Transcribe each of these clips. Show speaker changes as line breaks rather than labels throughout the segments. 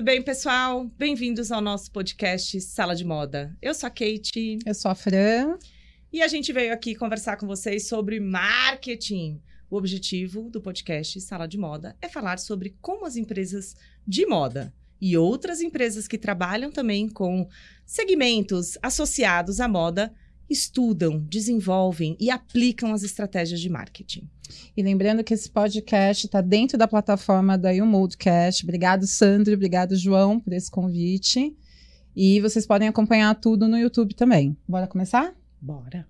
Tudo bem, pessoal? Bem-vindos ao nosso podcast Sala de Moda. Eu sou a Kate.
Eu sou a Fran.
E a gente veio aqui conversar com vocês sobre marketing. O objetivo do podcast Sala de Moda é falar sobre como as empresas de moda e outras empresas que trabalham também com segmentos associados à moda estudam, desenvolvem e aplicam as estratégias de marketing.
E lembrando que esse podcast está dentro da plataforma da YouMoldcast. Obrigado, Sandro. Obrigado, João, por esse convite. E vocês podem acompanhar tudo no YouTube também. Bora começar?
Bora.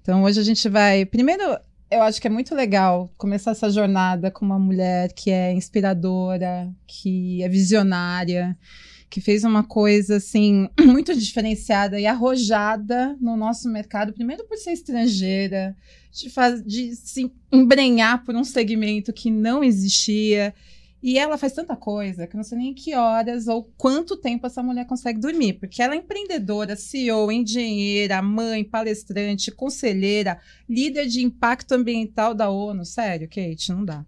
Então, hoje a gente vai. Primeiro, eu acho que é muito legal começar essa jornada com uma mulher que é inspiradora, que é visionária que fez uma coisa assim muito diferenciada e arrojada no nosso mercado, primeiro por ser estrangeira, de, faz, de se embrenhar por um segmento que não existia. E ela faz tanta coisa que eu não sei nem que horas ou quanto tempo essa mulher consegue dormir, porque ela é empreendedora, CEO, engenheira, mãe, palestrante, conselheira, líder de impacto ambiental da ONU. Sério, Kate, não dá.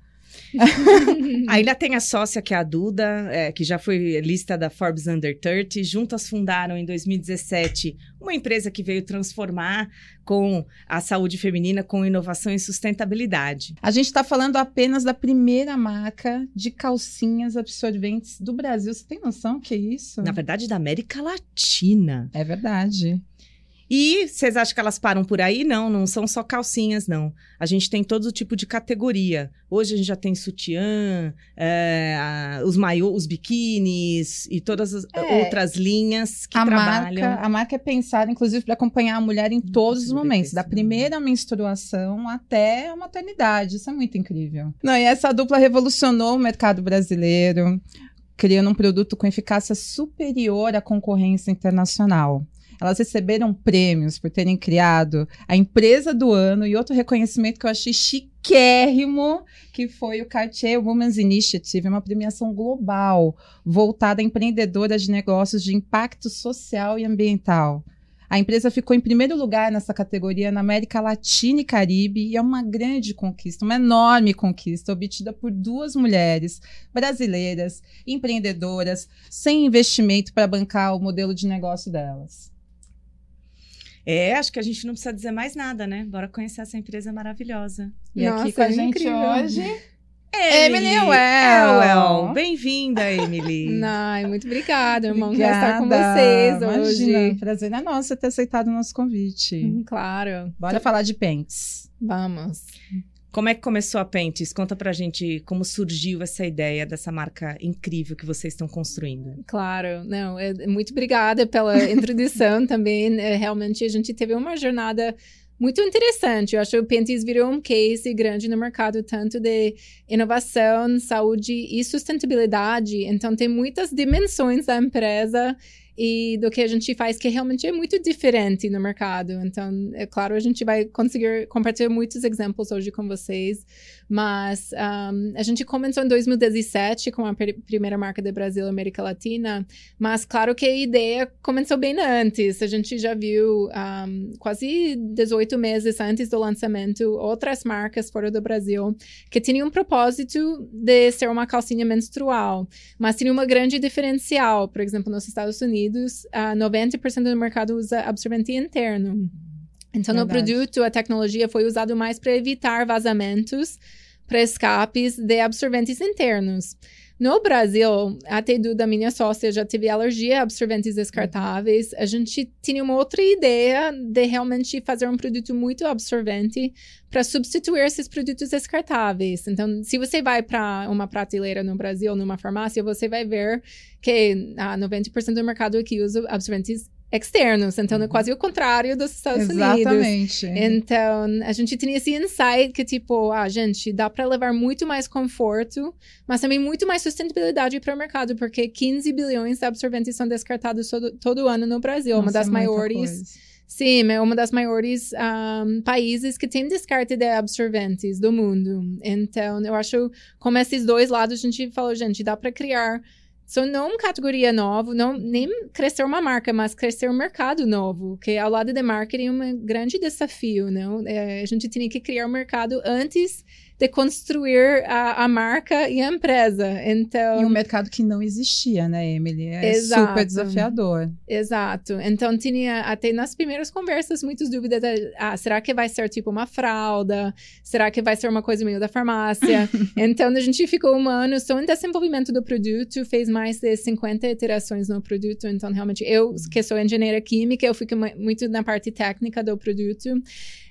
Ainda tem a sócia, que é a Duda, é, que já foi lista da Forbes Under 30. Juntas fundaram em 2017 uma empresa que veio transformar com a saúde feminina com inovação e sustentabilidade.
A gente está falando apenas da primeira marca de calcinhas absorventes do Brasil. Você tem noção que é isso?
Na verdade, da América Latina.
É verdade.
E vocês acham que elas param por aí? Não, não são só calcinhas, não. A gente tem todo tipo de categoria. Hoje a gente já tem sutiã, é, os maiô, os biquínis e todas as é, outras linhas que
a
trabalham.
Marca, a marca é pensada, inclusive, para acompanhar a mulher em todos os momentos, da primeira menstruação até a maternidade. Isso é muito incrível. Não, e essa dupla revolucionou o mercado brasileiro, criando um produto com eficácia superior à concorrência internacional. Elas receberam prêmios por terem criado a empresa do ano e outro reconhecimento que eu achei chiquérrimo, que foi o Cartier Women's Initiative, uma premiação global voltada a empreendedoras de negócios de impacto social e ambiental. A empresa ficou em primeiro lugar nessa categoria na América Latina e Caribe e é uma grande conquista, uma enorme conquista obtida por duas mulheres brasileiras, empreendedoras, sem investimento para bancar o modelo de negócio delas.
É, acho que a gente não precisa dizer mais nada, né? Bora conhecer essa empresa maravilhosa.
E Nossa, aqui com a é gente incrível. hoje.
Emily, Emily Well. Bem-vinda, Emily.
Ai, muito obrigada, irmão, por estar com vocês
Imagina,
hoje.
Prazer é nosso ter aceitado o nosso convite.
Hum, claro.
Bora falar de pentes.
Vamos.
Como é que começou a Pentes? Conta pra gente como surgiu essa ideia dessa marca incrível que vocês estão construindo.
Claro, não, é, muito obrigada pela introdução também. É, realmente a gente teve uma jornada muito interessante. Eu acho que o Pentes virou um case grande no mercado, tanto de inovação, saúde e sustentabilidade. Então, tem muitas dimensões da empresa e do que a gente faz, que realmente é muito diferente no mercado. Então, é claro, a gente vai conseguir compartilhar muitos exemplos hoje com vocês, mas um, a gente começou em 2017 com a primeira marca do Brasil América Latina, mas claro que a ideia começou bem antes. A gente já viu um, quase 18 meses antes do lançamento outras marcas fora do Brasil que tinham um propósito de ser uma calcinha menstrual, mas tinha uma grande diferencial. Por exemplo, nos Estados Unidos, uh, 90% do mercado usa absorvente interno. Então, Verdade. no produto, a tecnologia foi usada mais para evitar vazamentos para escapes de absorventes internos. No Brasil, a Tedu da minha sócia já teve alergia a absorventes descartáveis. A gente tinha uma outra ideia de realmente fazer um produto muito absorvente para substituir esses produtos descartáveis. Então, se você vai para uma prateleira no Brasil, numa farmácia, você vai ver que ah, 90% do mercado aqui usa absorventes externos, então é uhum. quase o contrário dos Estados
Exatamente.
Unidos. Então, a gente tinha esse insight que tipo, ah, gente, dá para levar muito mais conforto, mas também muito mais sustentabilidade para o mercado, porque 15 bilhões de absorventes são descartados todo, todo ano no Brasil, Nossa, uma das é maiores Sim, é uma das maiores um, países que tem descarte de absorventes do mundo. Então, eu acho como esses dois lados a gente falou, gente, dá para criar só não uma categoria nova, não nem crescer uma marca, mas crescer um mercado novo, que ao lado de marketing é um grande desafio, não? É, a gente tinha que criar um mercado antes de construir a, a marca e a empresa. Então,
e um mercado que não existia, né, Emily? É Exato. super desafiador.
Exato. Então, tinha até nas primeiras conversas muitas dúvidas. De, ah, será que vai ser tipo uma fralda? Será que vai ser uma coisa meio da farmácia? então, a gente ficou um ano só em desenvolvimento do produto, fez mais de 50 iterações no produto. Então, realmente, eu, que sou engenheira química, eu fico muito na parte técnica do produto.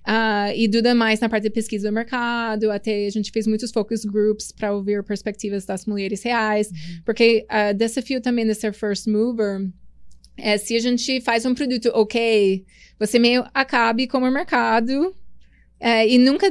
Uh, e Duda mais na parte de pesquisa do mercado, até a gente fez muitos focus groups para ouvir perspectivas das mulheres reais, uhum. porque o uh, desafio também de ser first mover é se a gente faz um produto ok, você meio acabe com o mercado é, e nunca,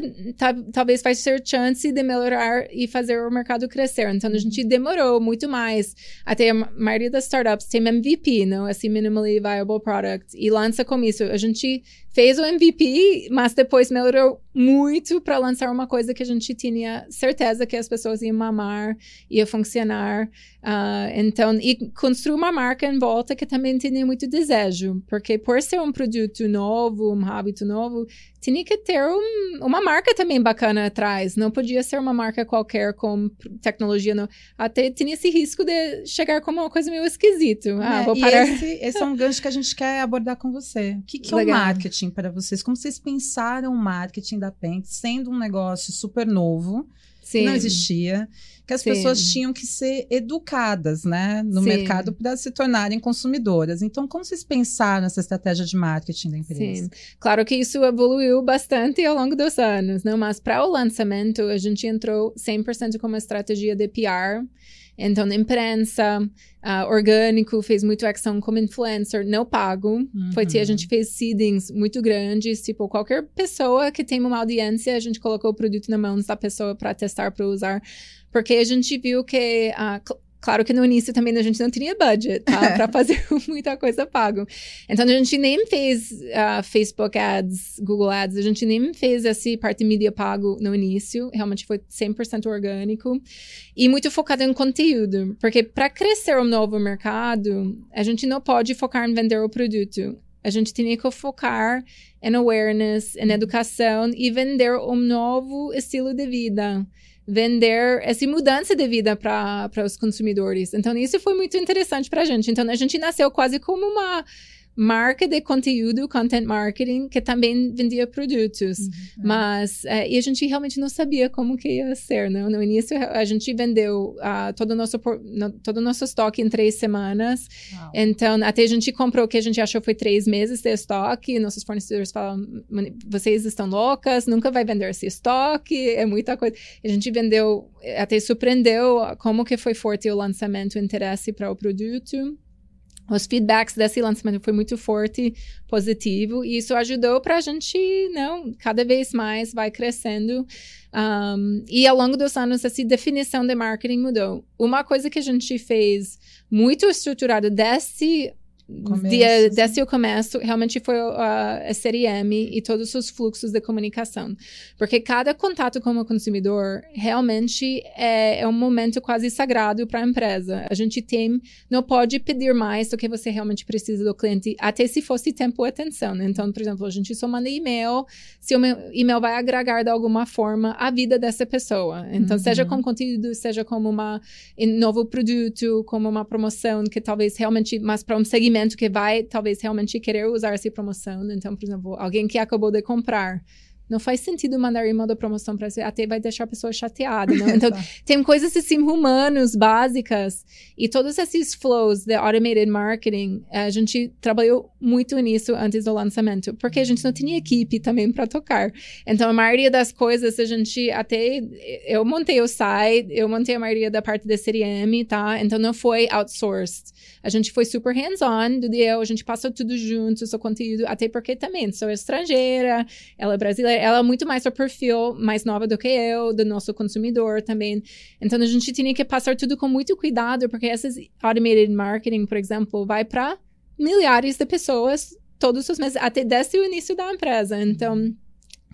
talvez, vai ser chance de melhorar e fazer o mercado crescer. Então, a gente demorou muito mais. Até a maioria das startups tem MVP, não? Assim, Minimally Viable Product. E lança com isso. A gente fez o MVP, mas depois melhorou muito para lançar uma coisa que a gente tinha certeza que as pessoas iam amar, ia funcionar. Uh, então, e construir uma marca em volta que também tinha muito desejo, porque por ser um produto novo, um hábito novo, tinha que ter um, uma marca também bacana atrás. Não podia ser uma marca qualquer com tecnologia. Não. Até tinha esse risco de chegar como uma coisa meio esquisita. Ah, é, vou parar.
Esse, esse, é um gancho que a gente quer abordar com você. O que, que é o marketing? Marketing para vocês? Como vocês pensaram o marketing da Pent sendo um negócio super novo, Sim. que não existia, que as Sim. pessoas tinham que ser educadas, né, no Sim. mercado para se tornarem consumidoras. Então, como vocês pensaram essa estratégia de marketing da empresa? Sim,
claro que isso evoluiu bastante ao longo dos anos, não? Mas para o lançamento a gente entrou 100% com uma estratégia de PR. Então, imprensa, uh, orgânico, fez muito ação como influencer, não pago. Uhum. Foi que a gente fez seedings muito grandes, tipo, qualquer pessoa que tem uma audiência, a gente colocou o produto na mão da pessoa para testar, para usar. Porque a gente viu que, uh, Claro que no início também a gente não tinha budget, tá? para fazer muita coisa pago. Então a gente nem fez uh, Facebook Ads, Google Ads, a gente nem fez essa parte mídia pago no início. Realmente foi 100% orgânico e muito focado em conteúdo, porque para crescer um novo mercado, a gente não pode focar em vender o produto. A gente tinha que focar em awareness, em educação e vender um novo estilo de vida vender essa mudança de vida para os consumidores. Então, isso foi muito interessante para a gente. Então, a gente nasceu quase como uma marca de conteúdo, content marketing, que também vendia produtos. Uhum. Mas, é, e a gente realmente não sabia como que ia ser, né? No início, a gente vendeu uh, todo, o nosso, no, todo o nosso estoque em três semanas. Wow. Então, até a gente comprou o que a gente achou foi três meses de estoque. Nossos fornecedores falam, vocês estão loucas, nunca vai vender esse estoque, é muita coisa. A gente vendeu, até surpreendeu como que foi forte o lançamento, o interesse para o produto os feedbacks desse lançamento foi muito forte, positivo, e isso ajudou para a gente, não, cada vez mais vai crescendo. Um, e ao longo dos anos, essa definição de marketing mudou. Uma coisa que a gente fez muito estruturado desse Dia, desde o começo, realmente foi a, a série M e todos os fluxos de comunicação. Porque cada contato com o consumidor realmente é, é um momento quase sagrado para a empresa. A gente tem, não pode pedir mais do que você realmente precisa do cliente, até se fosse tempo e atenção. Então, por exemplo, a gente só manda e-mail se o meu e-mail vai agregar de alguma forma a vida dessa pessoa. Então, uhum. seja com conteúdo, seja como uma, um novo produto, como uma promoção que talvez realmente, mas para um segmento segmento que vai talvez realmente querer usar essa promoção. Então, por exemplo, alguém que acabou de comprar não faz sentido mandar e-mail da promoção para você, até vai deixar a pessoa chateada, não? Então, tem coisas assim humanos, básicas, e todos esses flows de automated marketing, a gente trabalhou muito nisso antes do lançamento, porque a gente não tinha equipe também para tocar. Então, a maioria das coisas, a gente até, eu montei o site, eu montei a maioria da parte da CRM, tá? Então, não foi outsourced. A gente foi super hands-on do dia, a gente passou tudo junto, o conteúdo, até porque também sou estrangeira, ela é brasileira, ela é muito mais o perfil mais nova do que eu, do nosso consumidor também. Então a gente tinha que passar tudo com muito cuidado, porque esses automated marketing, por exemplo, vai para milhares de pessoas todos os meses, até desde o início da empresa. Então,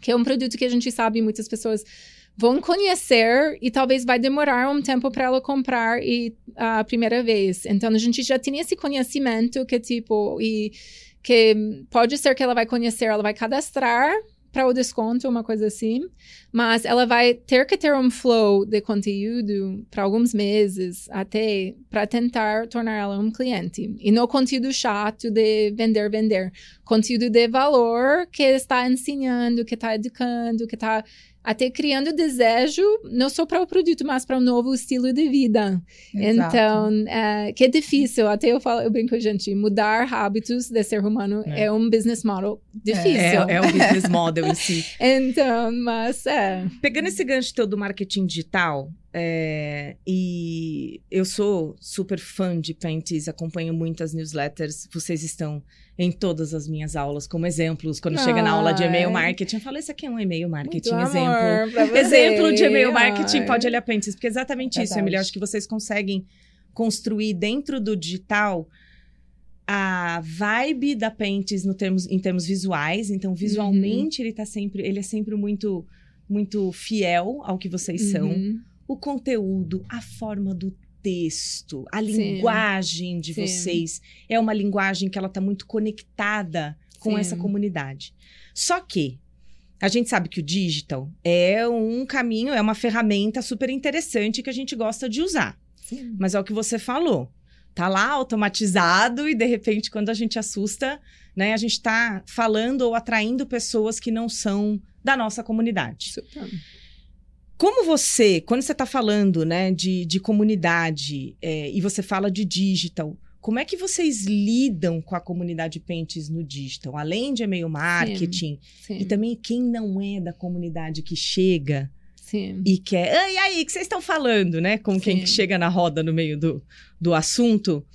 que é um produto que a gente sabe muitas pessoas vão conhecer e talvez vai demorar um tempo para ela comprar e a primeira vez. Então a gente já tinha esse conhecimento que tipo e que pode ser que ela vai conhecer, ela vai cadastrar para o desconto, uma coisa assim. Mas ela vai ter que ter um flow de conteúdo para alguns meses até para tentar tornar ela um cliente. E não conteúdo chato de vender, vender. Conteúdo de valor que está ensinando, que está educando, que está até criando desejo, não só para o produto, mas para um novo estilo de vida. Exato. Então, é, que é difícil, até eu falo, eu brinco, gente, mudar hábitos de ser humano é, é um business model difícil.
É, é um business model em si.
então, mas é.
Pegando esse gancho teu do marketing digital, é, e eu sou super fã de Pentis, acompanho muitas newsletters, vocês estão em todas as minhas aulas como exemplos. Quando Ai. chega na aula de e-mail marketing, eu falo: Esse aqui é um e-mail marketing, Muito exemplo. Exemplo de e-mail marketing, pode olhar Pentis, porque é exatamente Verdade. isso, Emília. Acho que vocês conseguem construir dentro do digital a vibe da Pentis no termos, em termos visuais. Então, visualmente, uhum. ele tá sempre, ele é sempre muito, muito fiel ao que vocês uhum. são o conteúdo, a forma do texto, a Sim. linguagem de Sim. vocês é uma linguagem que ela está muito conectada com Sim. essa comunidade. Só que a gente sabe que o digital é um caminho, é uma ferramenta super interessante que a gente gosta de usar. Mas é o que você falou. Tá lá automatizado e de repente quando a gente assusta, né, a gente está falando ou atraindo pessoas que não são da nossa comunidade. Super. Como você, quando você está falando né, de, de comunidade é, e você fala de digital, como é que vocês lidam com a comunidade Pentes no digital? Além de e-mail marketing, sim, sim. e também quem não é da comunidade que chega sim. e quer. Ah, e aí, o que vocês estão falando, né? Com quem chega na roda no meio do, do assunto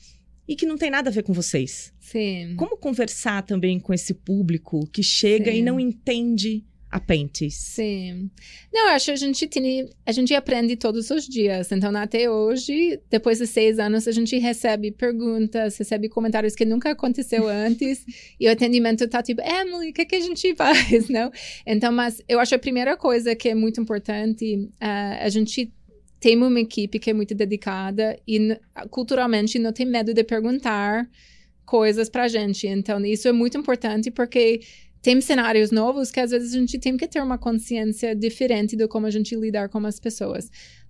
e que não tem nada a ver com vocês.
Sim.
Como conversar também com esse público que chega e não entende apêndice.
Sim. Não, acho que a gente tem, a gente aprende todos os dias. Então, até hoje, depois de seis anos, a gente recebe perguntas, recebe comentários que nunca aconteceu antes. e o atendimento tá tipo, Emily, o que, que a gente faz, não? Então, mas eu acho a primeira coisa que é muito importante, uh, a gente tem uma equipe que é muito dedicada e culturalmente não tem medo de perguntar coisas pra gente. Então, isso é muito importante porque tem cenários novos que às vezes a gente tem que ter uma consciência diferente de como a gente lidar com as pessoas.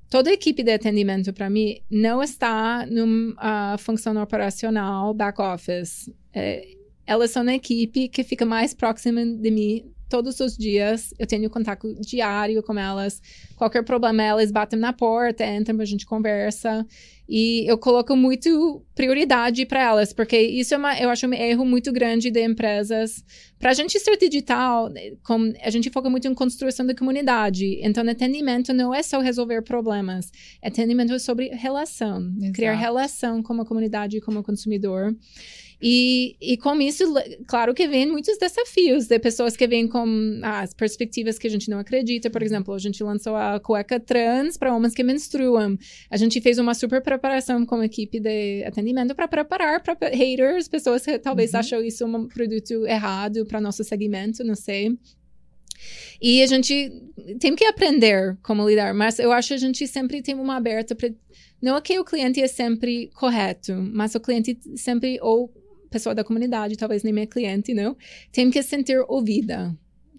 Toda a equipe de atendimento, para mim, não está numa uh, função operacional back office. É, elas são na equipe que fica mais próxima de mim todos os dias. Eu tenho contato diário com elas. Qualquer problema, elas batem na porta, entram, a gente conversa. E eu coloco muito prioridade para elas, porque isso é uma, eu acho um erro muito grande de empresas. Para a gente ser digital, com, a gente foca muito em construção da comunidade. Então, atendimento não é só resolver problemas. Atendimento é sobre relação. Exato. Criar relação com a comunidade, como consumidor. E, e com isso, claro que vem muitos desafios de pessoas que vêm com as perspectivas que a gente não acredita. Por exemplo, a gente lançou a cueca trans para homens que menstruam. A gente fez uma super preparação com a equipe de atendimento para preparar para haters, pessoas que talvez uhum. acham isso um produto errado para nosso segmento, não sei. E a gente tem que aprender como lidar, mas eu acho que a gente sempre tem uma aberta para. Não é que o cliente é sempre correto, mas o cliente sempre ou pessoa da comunidade, talvez nem minha cliente, não, tem que se sentir ouvida.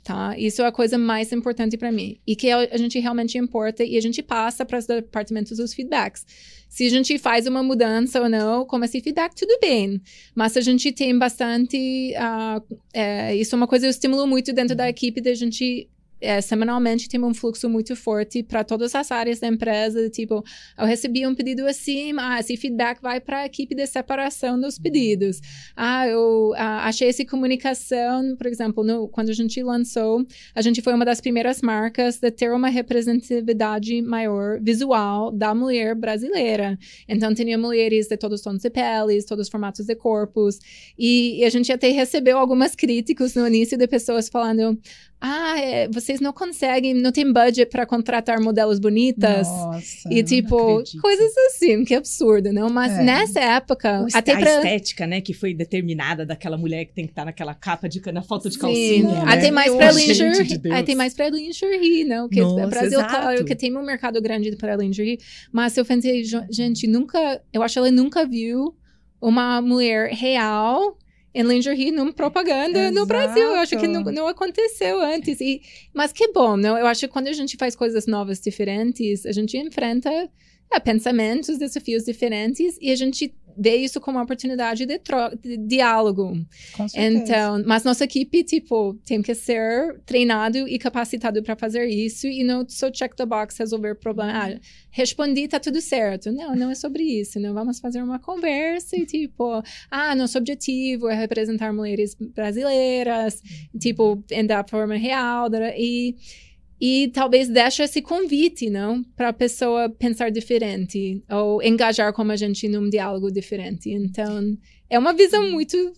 Tá? Isso é a coisa mais importante para mim. E que a gente realmente importa e a gente passa para os departamentos os feedbacks. Se a gente faz uma mudança ou não, como esse feedback, tudo bem. Mas a gente tem bastante. Uh, é, isso é uma coisa que eu estimulo muito dentro da equipe, da gente é, semanalmente tem um fluxo muito forte para todas as áreas da empresa. Tipo, eu recebi um pedido assim, ah, esse feedback vai para a equipe de separação dos pedidos. Ah, eu ah, achei essa comunicação, por exemplo, no, quando a gente lançou, a gente foi uma das primeiras marcas de ter uma representatividade maior visual da mulher brasileira. Então, tinha mulheres de todos os tons de peles, todos os formatos de corpos. E, e a gente até recebeu algumas críticas no início de pessoas falando ah, é, vocês não conseguem, não tem budget para contratar modelos bonitas.
Nossa,
e tipo, coisas assim, que absurdo, não? Mas é. nessa época,
o até a pra... estética, né, que foi determinada daquela mulher que tem que estar tá naquela capa de na foto de calcinha. Sim,
né? até mais para lingerie, de até mais para lingerie, não? Que Nossa, Brasil, exato. claro, que tem um mercado grande para lingerie, mas eu pensei, gente, nunca, eu acho que ela nunca viu uma mulher real em lingerie numa propaganda
Exato.
no Brasil. Eu acho que não, não aconteceu antes. E, mas que bom, não? Eu acho que quando a gente faz coisas novas, diferentes, a gente enfrenta é, pensamentos, desafios diferentes e a gente vê isso como uma oportunidade de, de diálogo.
Com certeza.
Então, mas nossa equipe, tipo, tem que ser treinado e capacitado para fazer isso e não só check the box, resolver problema. Ah, respondi, tá tudo certo. Não, não é sobre isso. Não vamos fazer uma conversa e, tipo, ah, nosso objetivo é representar mulheres brasileiras, tipo, da forma real, e e talvez deixe esse convite, não, para a pessoa pensar diferente ou engajar com a gente num diálogo diferente. Então, é uma visão muito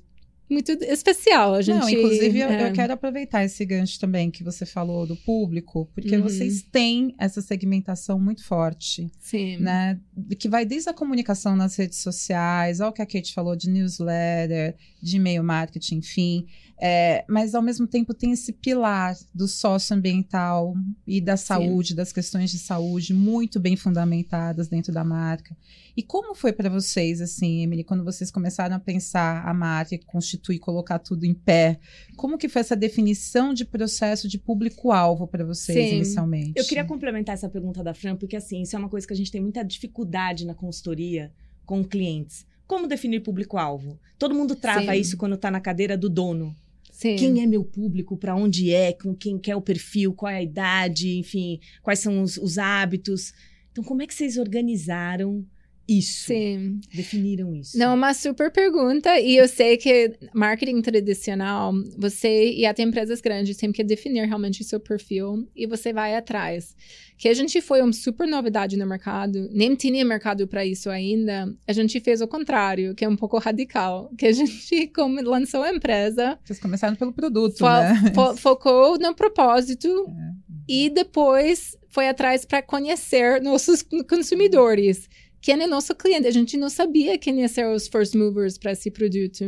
muito especial. A gente,
Não, inclusive, eu,
é...
eu, quero aproveitar esse gancho também que você falou do público, porque uhum. vocês têm essa segmentação muito forte.
Sim.
Né? Que vai desde a comunicação nas redes sociais, ao que a Kate falou de newsletter, de e-mail marketing, enfim. É, mas ao mesmo tempo tem esse pilar do socioambiental e da saúde, Sim. das questões de saúde muito bem fundamentadas dentro da marca. E como foi para vocês, assim, Emily, quando vocês começaram a pensar a marca, constituir, colocar tudo em pé? Como que foi essa definição de processo de público-alvo para vocês Sim. inicialmente?
Eu queria complementar essa pergunta da Fran, porque assim, isso é uma coisa que a gente tem muita dificuldade na consultoria com clientes. Como definir público-alvo? Todo mundo trava Sim. isso quando está na cadeira do dono.
Sim.
Quem é meu público, para onde é, com quem quer o perfil, qual é a idade, enfim, quais são os, os hábitos. Então, como é que vocês organizaram isso?
Sim.
Definiram isso?
Não, uma super pergunta. E eu sei que marketing tradicional, você e até empresas grandes têm que definir realmente o seu perfil e você vai atrás que a gente foi uma super novidade no mercado, nem tinha mercado para isso ainda, a gente fez o contrário, que é um pouco radical, que a gente como lançou a empresa...
Vocês começaram pelo produto, fo né?
Fo focou no propósito é. e depois foi atrás para conhecer nossos consumidores quem é nosso cliente. A gente não sabia quem ia ser os first movers para esse produto.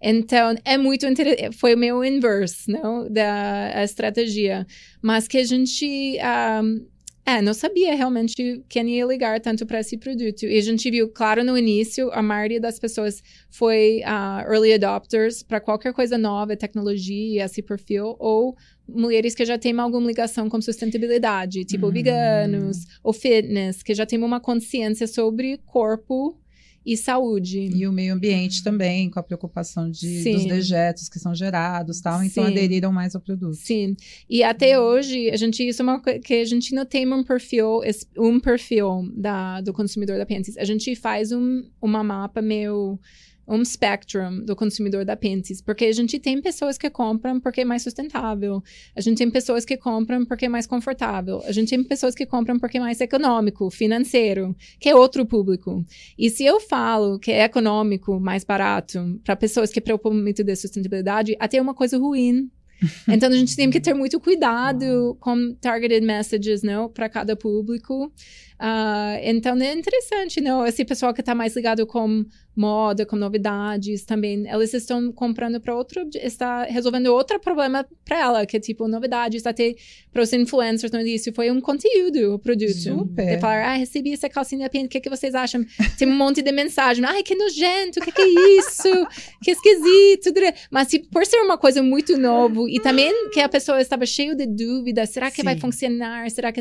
Então, é muito interessante. Foi o meu inverse, não? Da estratégia. Mas que a gente um, é, não sabia realmente quem ia ligar tanto para esse produto. E a gente viu, claro, no início, a maioria das pessoas foi uh, early adopters para qualquer coisa nova, tecnologia, esse perfil, ou mulheres que já têm alguma ligação com sustentabilidade, tipo uhum. veganos ou fitness, que já têm uma consciência sobre corpo e saúde.
E o meio ambiente também, com a preocupação de, dos dejetos que são gerados tal, então Sim. aderiram mais ao produto.
Sim. E até hoje, a gente, isso é uma coisa que a gente não tem um perfil, um perfil da, do consumidor da Pentis. A gente faz um, uma mapa meio um spectrum do consumidor da Pentis, porque a gente tem pessoas que compram porque é mais sustentável, a gente tem pessoas que compram porque é mais confortável, a gente tem pessoas que compram porque é mais econômico, financeiro, que é outro público. E se eu falo que é econômico, mais barato, para pessoas que preocupam muito de sustentabilidade, até é uma coisa ruim então a gente tem que ter muito cuidado com targeted messages, não, para cada público. Uh, então é interessante, não? Esse pessoal que está mais ligado com moda, com novidades também, eles estão comprando para outro, está resolvendo outro problema para ela, que é tipo novidades, até para os influencers no início foi um conteúdo o produto.
Super.
De falar, ah, recebi essa calcinha pink, o que, que vocês acham? Tem um monte de mensagem, ai, que nojento, o que, que é isso? que esquisito. Mas tipo, por ser uma coisa muito novo e também que a pessoa estava cheia de dúvidas, será que Sim. vai funcionar? Será que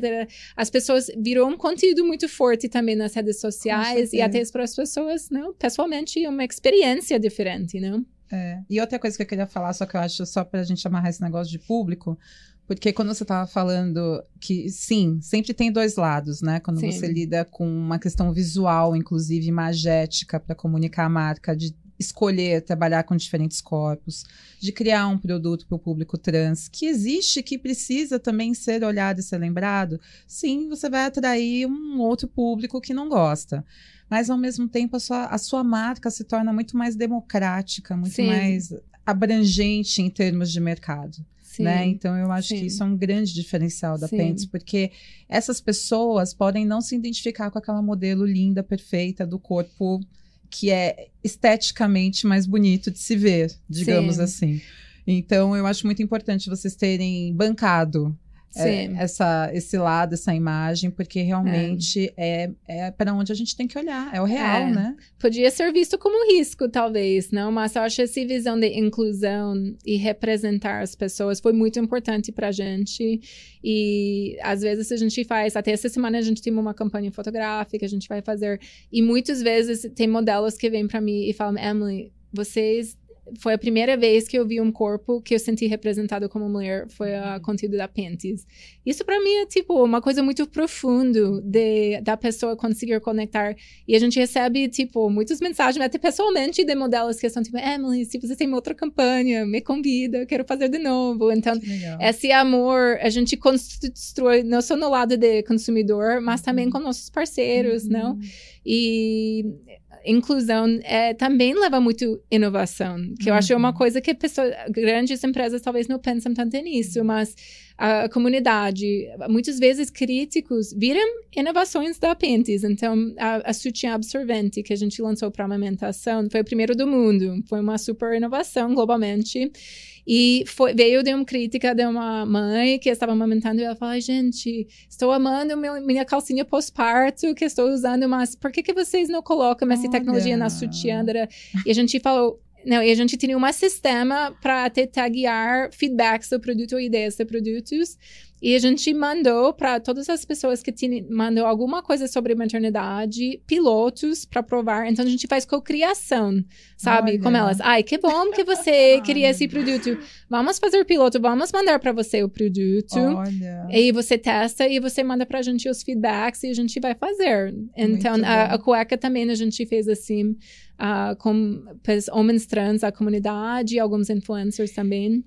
as pessoas virou um conteúdo muito forte também nas redes sociais e até para as pessoas, não, pessoal pessoalmente uma experiência diferente, não?
É. E outra coisa que eu queria falar, só que eu acho só para a gente amarrar esse negócio de público, porque quando você estava falando que, sim, sempre tem dois lados, né? Quando sim. você lida com uma questão visual, inclusive imagética, para comunicar a marca, de escolher trabalhar com diferentes corpos, de criar um produto para o público trans, que existe, que precisa também ser olhado e ser lembrado, sim, você vai atrair um outro público que não gosta mas ao mesmo tempo a sua, a sua marca se torna muito mais democrática, muito Sim. mais abrangente em termos de mercado. Né? Então eu acho Sim. que isso é um grande diferencial da Pentes, porque essas pessoas podem não se identificar com aquela modelo linda, perfeita do corpo que é esteticamente mais bonito de se ver, digamos Sim. assim. Então eu acho muito importante vocês terem bancado é, essa, esse lado, essa imagem, porque realmente é, é, é para onde a gente tem que olhar, é o real, é. né?
Podia ser visto como risco, talvez, não? Mas eu acho que essa visão de inclusão e representar as pessoas foi muito importante para a gente. E às vezes a gente faz, até essa semana a gente tem uma campanha fotográfica, a gente vai fazer, e muitas vezes tem modelos que vêm para mim e falam, Emily, vocês foi a primeira vez que eu vi um corpo que eu senti representado como mulher, foi a uhum. conteúdo da Pentes. Isso para mim é tipo uma coisa muito profunda de da pessoa conseguir conectar e a gente recebe tipo muitas mensagens até pessoalmente de modelos que são tipo Emily, se você tem outra campanha, me convida, quero fazer de novo. Então, esse amor a gente constrói não só no lado de consumidor, mas também uhum. com nossos parceiros, uhum. não? E inclusão é, também leva muito inovação, que eu acho é uma uhum. coisa que pessoas, grandes empresas talvez não pensam tanto nisso, mas a comunidade, muitas vezes críticos, viram inovações da Pentes. Então, a, a sutiã absorvente que a gente lançou para amamentação foi o primeiro do mundo, foi uma super inovação globalmente. E foi, veio de uma crítica de uma mãe que estava amamentando e ela falou: gente, estou amando meu, minha calcinha pós-parto que estou usando, mas por que, que vocês não colocam essa Olha. tecnologia na sutiã? E a gente falou: não, e a gente tinha um sistema para tentar guiar feedbacks do produto ou ideias de produtos. E a gente mandou para todas as pessoas que tinham, mandou alguma coisa sobre maternidade, pilotos para provar. Então a gente faz cocriação, sabe? Olha. Com elas. Ai, que bom que você queria esse produto. Vamos fazer piloto, vamos mandar para você o produto. Olha. E você testa e você manda para a gente os feedbacks e a gente vai fazer. Então a, a, cueca também a gente fez assim, uh, com homens trans, a comunidade, alguns influencers também.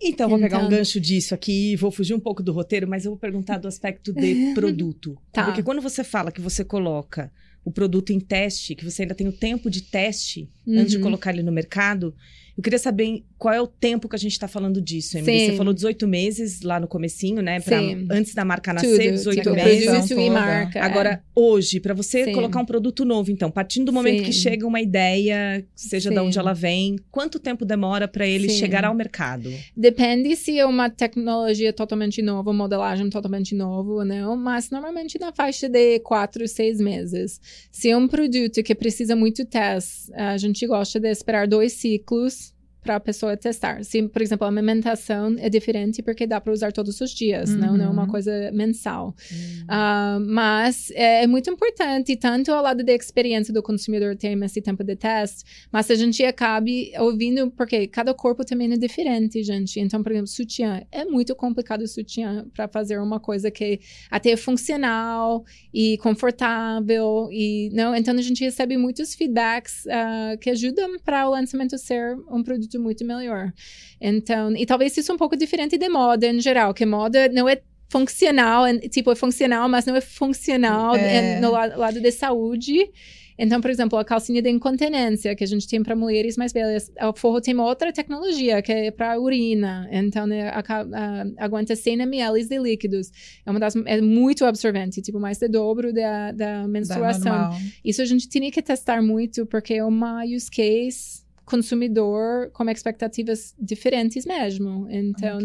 Então, vou pegar um então. gancho disso aqui, vou fugir um pouco do roteiro, mas eu vou perguntar do aspecto de produto. tá. Porque quando você fala que você coloca o produto em teste, que você ainda tem o tempo de teste uhum. antes de uhum. colocar ele no mercado, eu queria saber qual é o tempo que a gente está falando disso, Emily. Você falou 18 meses lá no comecinho, né? Pra, antes da marca nascer, Tudo, 18 tipo, meses.
e marca.
Agora, é. hoje, para você Sim. colocar um produto novo, então, partindo do momento Sim. que chega uma ideia, seja Sim. de onde ela vem, quanto tempo demora para ele chegar ao mercado?
Depende se é uma tecnologia totalmente nova, modelagem totalmente novo ou não, mas normalmente na faixa de 4, 6 meses. Se é um produto que precisa muito teste, a gente gosta de esperar dois ciclos para a pessoa testar. Se, por exemplo, a amamentação é diferente porque dá para usar todos os dias, uhum. não, não é uma uhum. coisa mensal. Uhum. Uh, mas é, é, muito importante, tanto ao lado da experiência do consumidor ter esse tempo de teste, mas a gente acabe ouvindo, porque cada corpo também é diferente, gente. Então, por exemplo, sutiã. É muito complicado o sutiã para fazer uma coisa que até é funcional e confortável. e não Então, a gente recebe muitos feedbacks uh, que ajudam para o lançamento ser um produto produto muito melhor. Então, e talvez isso é um pouco diferente de moda em geral, que moda não é funcional, tipo, é funcional, mas não é funcional é. no lado, lado de saúde. Então, por exemplo, a calcinha de incontinência que a gente tem para mulheres mais velhas, o forro tem outra tecnologia que é para urina. Então, né, a, a, aguenta 100 ml de líquidos. É uma das é muito absorvente, tipo mais de dobro da, da menstruação. Da Isso a gente tinha que testar muito porque é uma use case consumidor com expectativas diferentes mesmo. Então,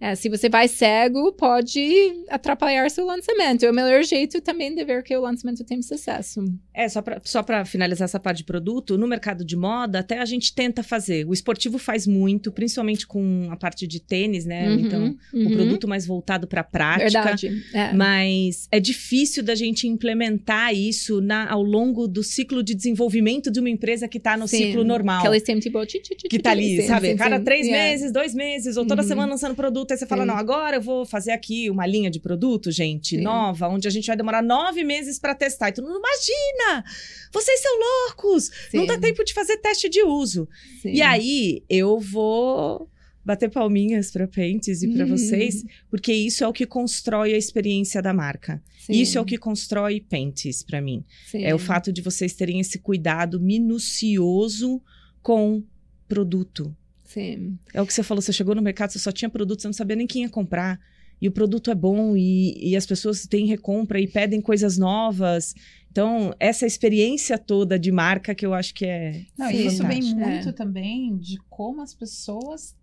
é, se você vai cego, pode atrapalhar seu lançamento. É o melhor jeito também de ver que o lançamento tem sucesso.
É, só para só finalizar essa parte de produto, no mercado de moda, até a gente tenta fazer. O esportivo faz muito, principalmente com a parte de tênis, né? Uhum, então, uhum. o produto mais voltado para a prática.
Verdade. É.
Mas é difícil da gente implementar isso na, ao longo do ciclo de desenvolvimento de uma empresa que está no Sim, ciclo normal.
Aquele tempo, tipo,
que tá ali, sabe? Cada três meses, dois meses, ou toda uhum. semana lançando produto. Aí você fala, não, agora eu vou fazer aqui uma linha de produto, gente, nova, onde a gente vai demorar nove meses para testar. E tu não imagina! Vocês são loucos! Sim. Não dá tempo de fazer teste de uso. Sim. E aí, eu vou bater palminhas para Pentes e para uhum. vocês, porque isso é o que constrói a experiência da marca. Sim. Isso é o que constrói Pentes para mim. Sim. É o fato de vocês terem esse cuidado minucioso com produto.
Sim.
É o que você falou, você chegou no mercado, você só tinha produto, você não sabia nem quem ia comprar. E o produto é bom e, e as pessoas têm recompra e pedem coisas novas. Então, essa experiência toda de marca que eu acho que é.
Não, isso vem muito é. também de como as pessoas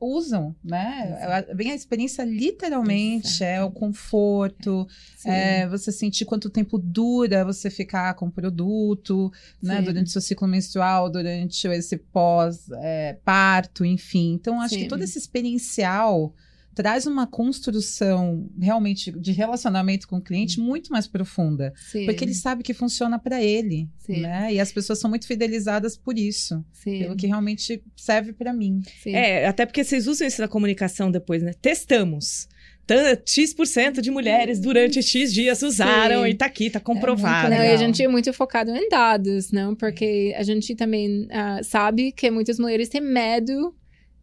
usam, né? Vem a experiência literalmente, Exato. é o conforto, é você sentir quanto tempo dura você ficar com o produto, né? Durante seu ciclo menstrual, durante esse pós-parto, é, enfim. Então, acho Sim. que todo esse experiencial traz uma construção realmente de relacionamento com o cliente muito mais profunda. Sim. Porque ele sabe que funciona para ele. Sim. Né? E as pessoas são muito fidelizadas por isso. Sim. Pelo que realmente serve para mim.
É, até porque vocês usam isso na comunicação depois, né? Testamos. X% de mulheres durante X dias usaram Sim. e tá aqui, tá comprovado.
É não, e a gente é muito focado em dados, não? Porque a gente também uh, sabe que muitas mulheres têm medo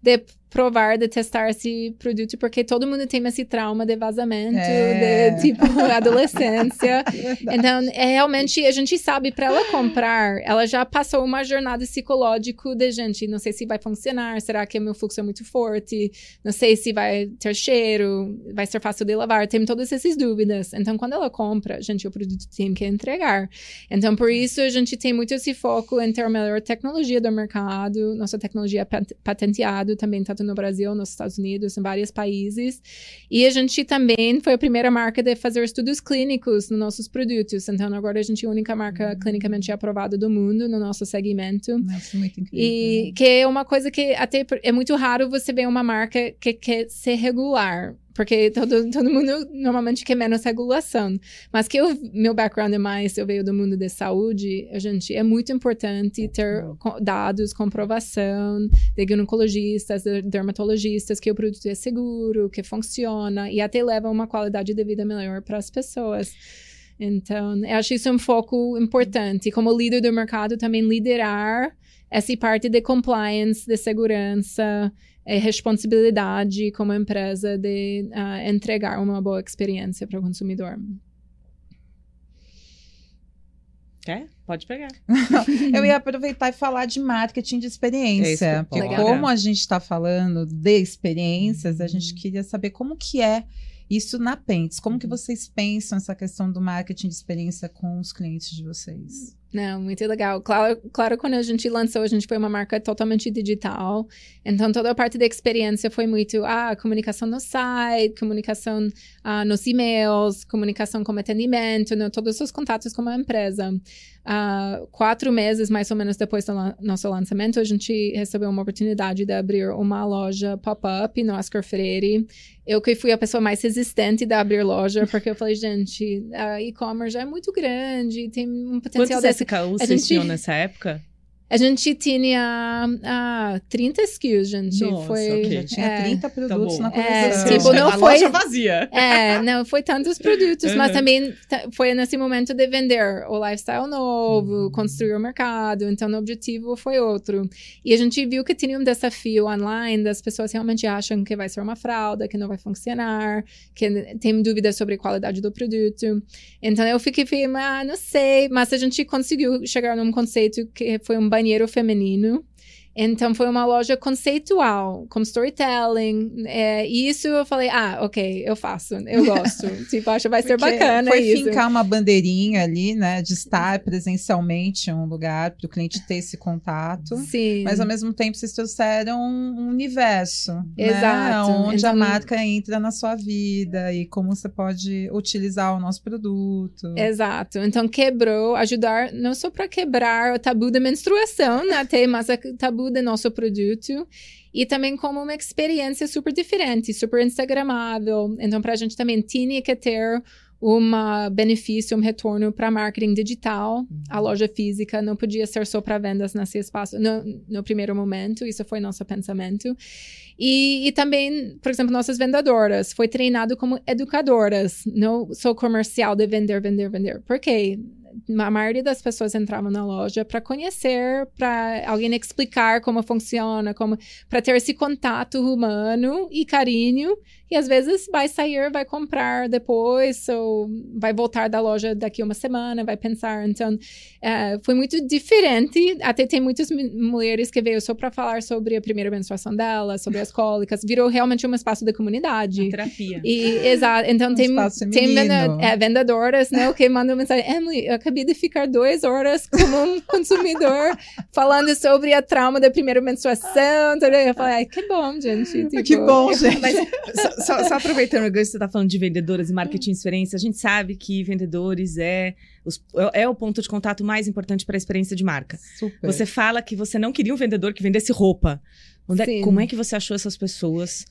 de provar, de testar esse produto, porque todo mundo tem esse trauma de vazamento, é. de tipo adolescência. então, é, realmente, a gente sabe, para ela comprar, ela já passou uma jornada psicológica de gente, não sei se vai funcionar, será que o meu fluxo é muito forte, não sei se vai ter cheiro, vai ser fácil de lavar, tem todas essas dúvidas. Então, quando ela compra, gente, o produto tem que entregar. Então, por isso, a gente tem muito esse foco em ter a melhor tecnologia do mercado, nossa tecnologia é patenteada também está no Brasil, nos Estados Unidos, em vários países. E a gente também foi a primeira marca de fazer estudos clínicos nos nossos produtos. Então, agora a gente é a única marca uhum. clinicamente aprovada do mundo no nosso segmento.
Nossa, muito incrível.
E que é uma coisa que até é muito raro você ver uma marca que quer ser regular. Porque todo, todo mundo normalmente quer menos regulação. Mas que o meu background é mais, eu veio do mundo de saúde, a gente, é muito importante ter dados, comprovação de ginecologistas, de dermatologistas, que o produto é seguro, que funciona e até leva uma qualidade de vida melhor para as pessoas. Então, eu acho isso um foco importante. Como líder do mercado, também liderar essa parte de compliance, de segurança, é responsabilidade como empresa de uh, entregar uma boa experiência para o consumidor.
É, pode pegar.
eu ia aproveitar e falar de marketing de experiência. É porque Legal. como a gente está falando de experiências, a gente queria saber como que é isso na Pentes. Como que uhum. vocês pensam essa questão do marketing de experiência com os clientes de vocês?
Não, muito legal. Claro, claro, quando a gente lançou, a gente foi uma marca totalmente digital. Então, toda a parte da experiência foi muito ah, comunicação no site, comunicação ah, nos e-mails, comunicação com atendimento, né, todos os contatos com a empresa. Uh, quatro meses, mais ou menos, depois do la nosso lançamento, a gente recebeu uma oportunidade de abrir uma loja pop-up no Oscar Freire. Eu que fui a pessoa mais resistente de abrir loja, porque eu falei, gente, a e-commerce é muito grande, tem um potencial...
Quantos SKUs vocês gente... tinham nessa época?
A gente tinha ah, 30 skills, gente.
Nossa,
foi,
okay. Já tinha é, 30 produtos tá na
é, coleção. É, tipo, não
a
foi,
loja vazia.
É, não foi tantos produtos, uhum. mas também foi nesse momento de vender o lifestyle novo, uhum. construir o mercado. Então, o objetivo foi outro. E a gente viu que tinha um desafio online das pessoas realmente acham que vai ser uma fralda, que não vai funcionar, que tem dúvidas sobre a qualidade do produto. Então, eu fiquei, ah, não sei. Mas a gente conseguiu chegar num conceito que foi um banheiro feminino então foi uma loja conceitual, com storytelling. É, e isso eu falei, ah, ok, eu faço, eu gosto. tipo, acho que vai ser Porque bacana
foi
isso.
fincar uma bandeirinha ali, né? De estar presencialmente em um lugar para o cliente ter esse contato.
Sim.
Mas ao mesmo tempo vocês trouxeram um universo.
Né, Exato.
Né? Onde então, a marca entra na sua vida e como você pode utilizar o nosso produto.
Exato. Então quebrou, ajudar não só para quebrar o tabu da menstruação, né? Ter, mas o do nosso produto e também como uma experiência super diferente, super instagramável. Então, para a gente também tinha que ter um benefício, um retorno para marketing digital. Uhum. A loja física não podia ser só para vendas nesse espaço no, no, primeiro momento. Isso foi nosso pensamento. E, e, também, por exemplo, nossas vendedoras foi treinado como educadoras, não só comercial de vender, vender, vender. Por quê? A maioria das pessoas entravam na loja para conhecer, para alguém explicar como funciona, como para ter esse contato humano e carinho. E às vezes vai sair, vai comprar depois, ou vai voltar da loja daqui uma semana, vai pensar. Então, é, foi muito diferente. Até tem muitas mulheres que veio só para falar sobre a primeira menstruação dela, sobre as cólicas. Virou realmente um espaço de comunidade.
Uma terapia.
E, exato. Então, um tem, tem venda, é, vendedoras, né, que mandam mensagem: Emily, eu acabei de ficar duas horas como um consumidor falando sobre a trauma da primeira menstruação. Então eu falei, ai, que bom, gente.
Tipo, que bom, gente. Mas,
só, só, aproveitando que você está falando de vendedoras e marketing de experiência, a gente sabe que vendedores é, os, é o ponto de contato mais importante para a experiência de marca.
Super.
Você fala que você não queria um vendedor que vendesse roupa. É, como é que você achou essas pessoas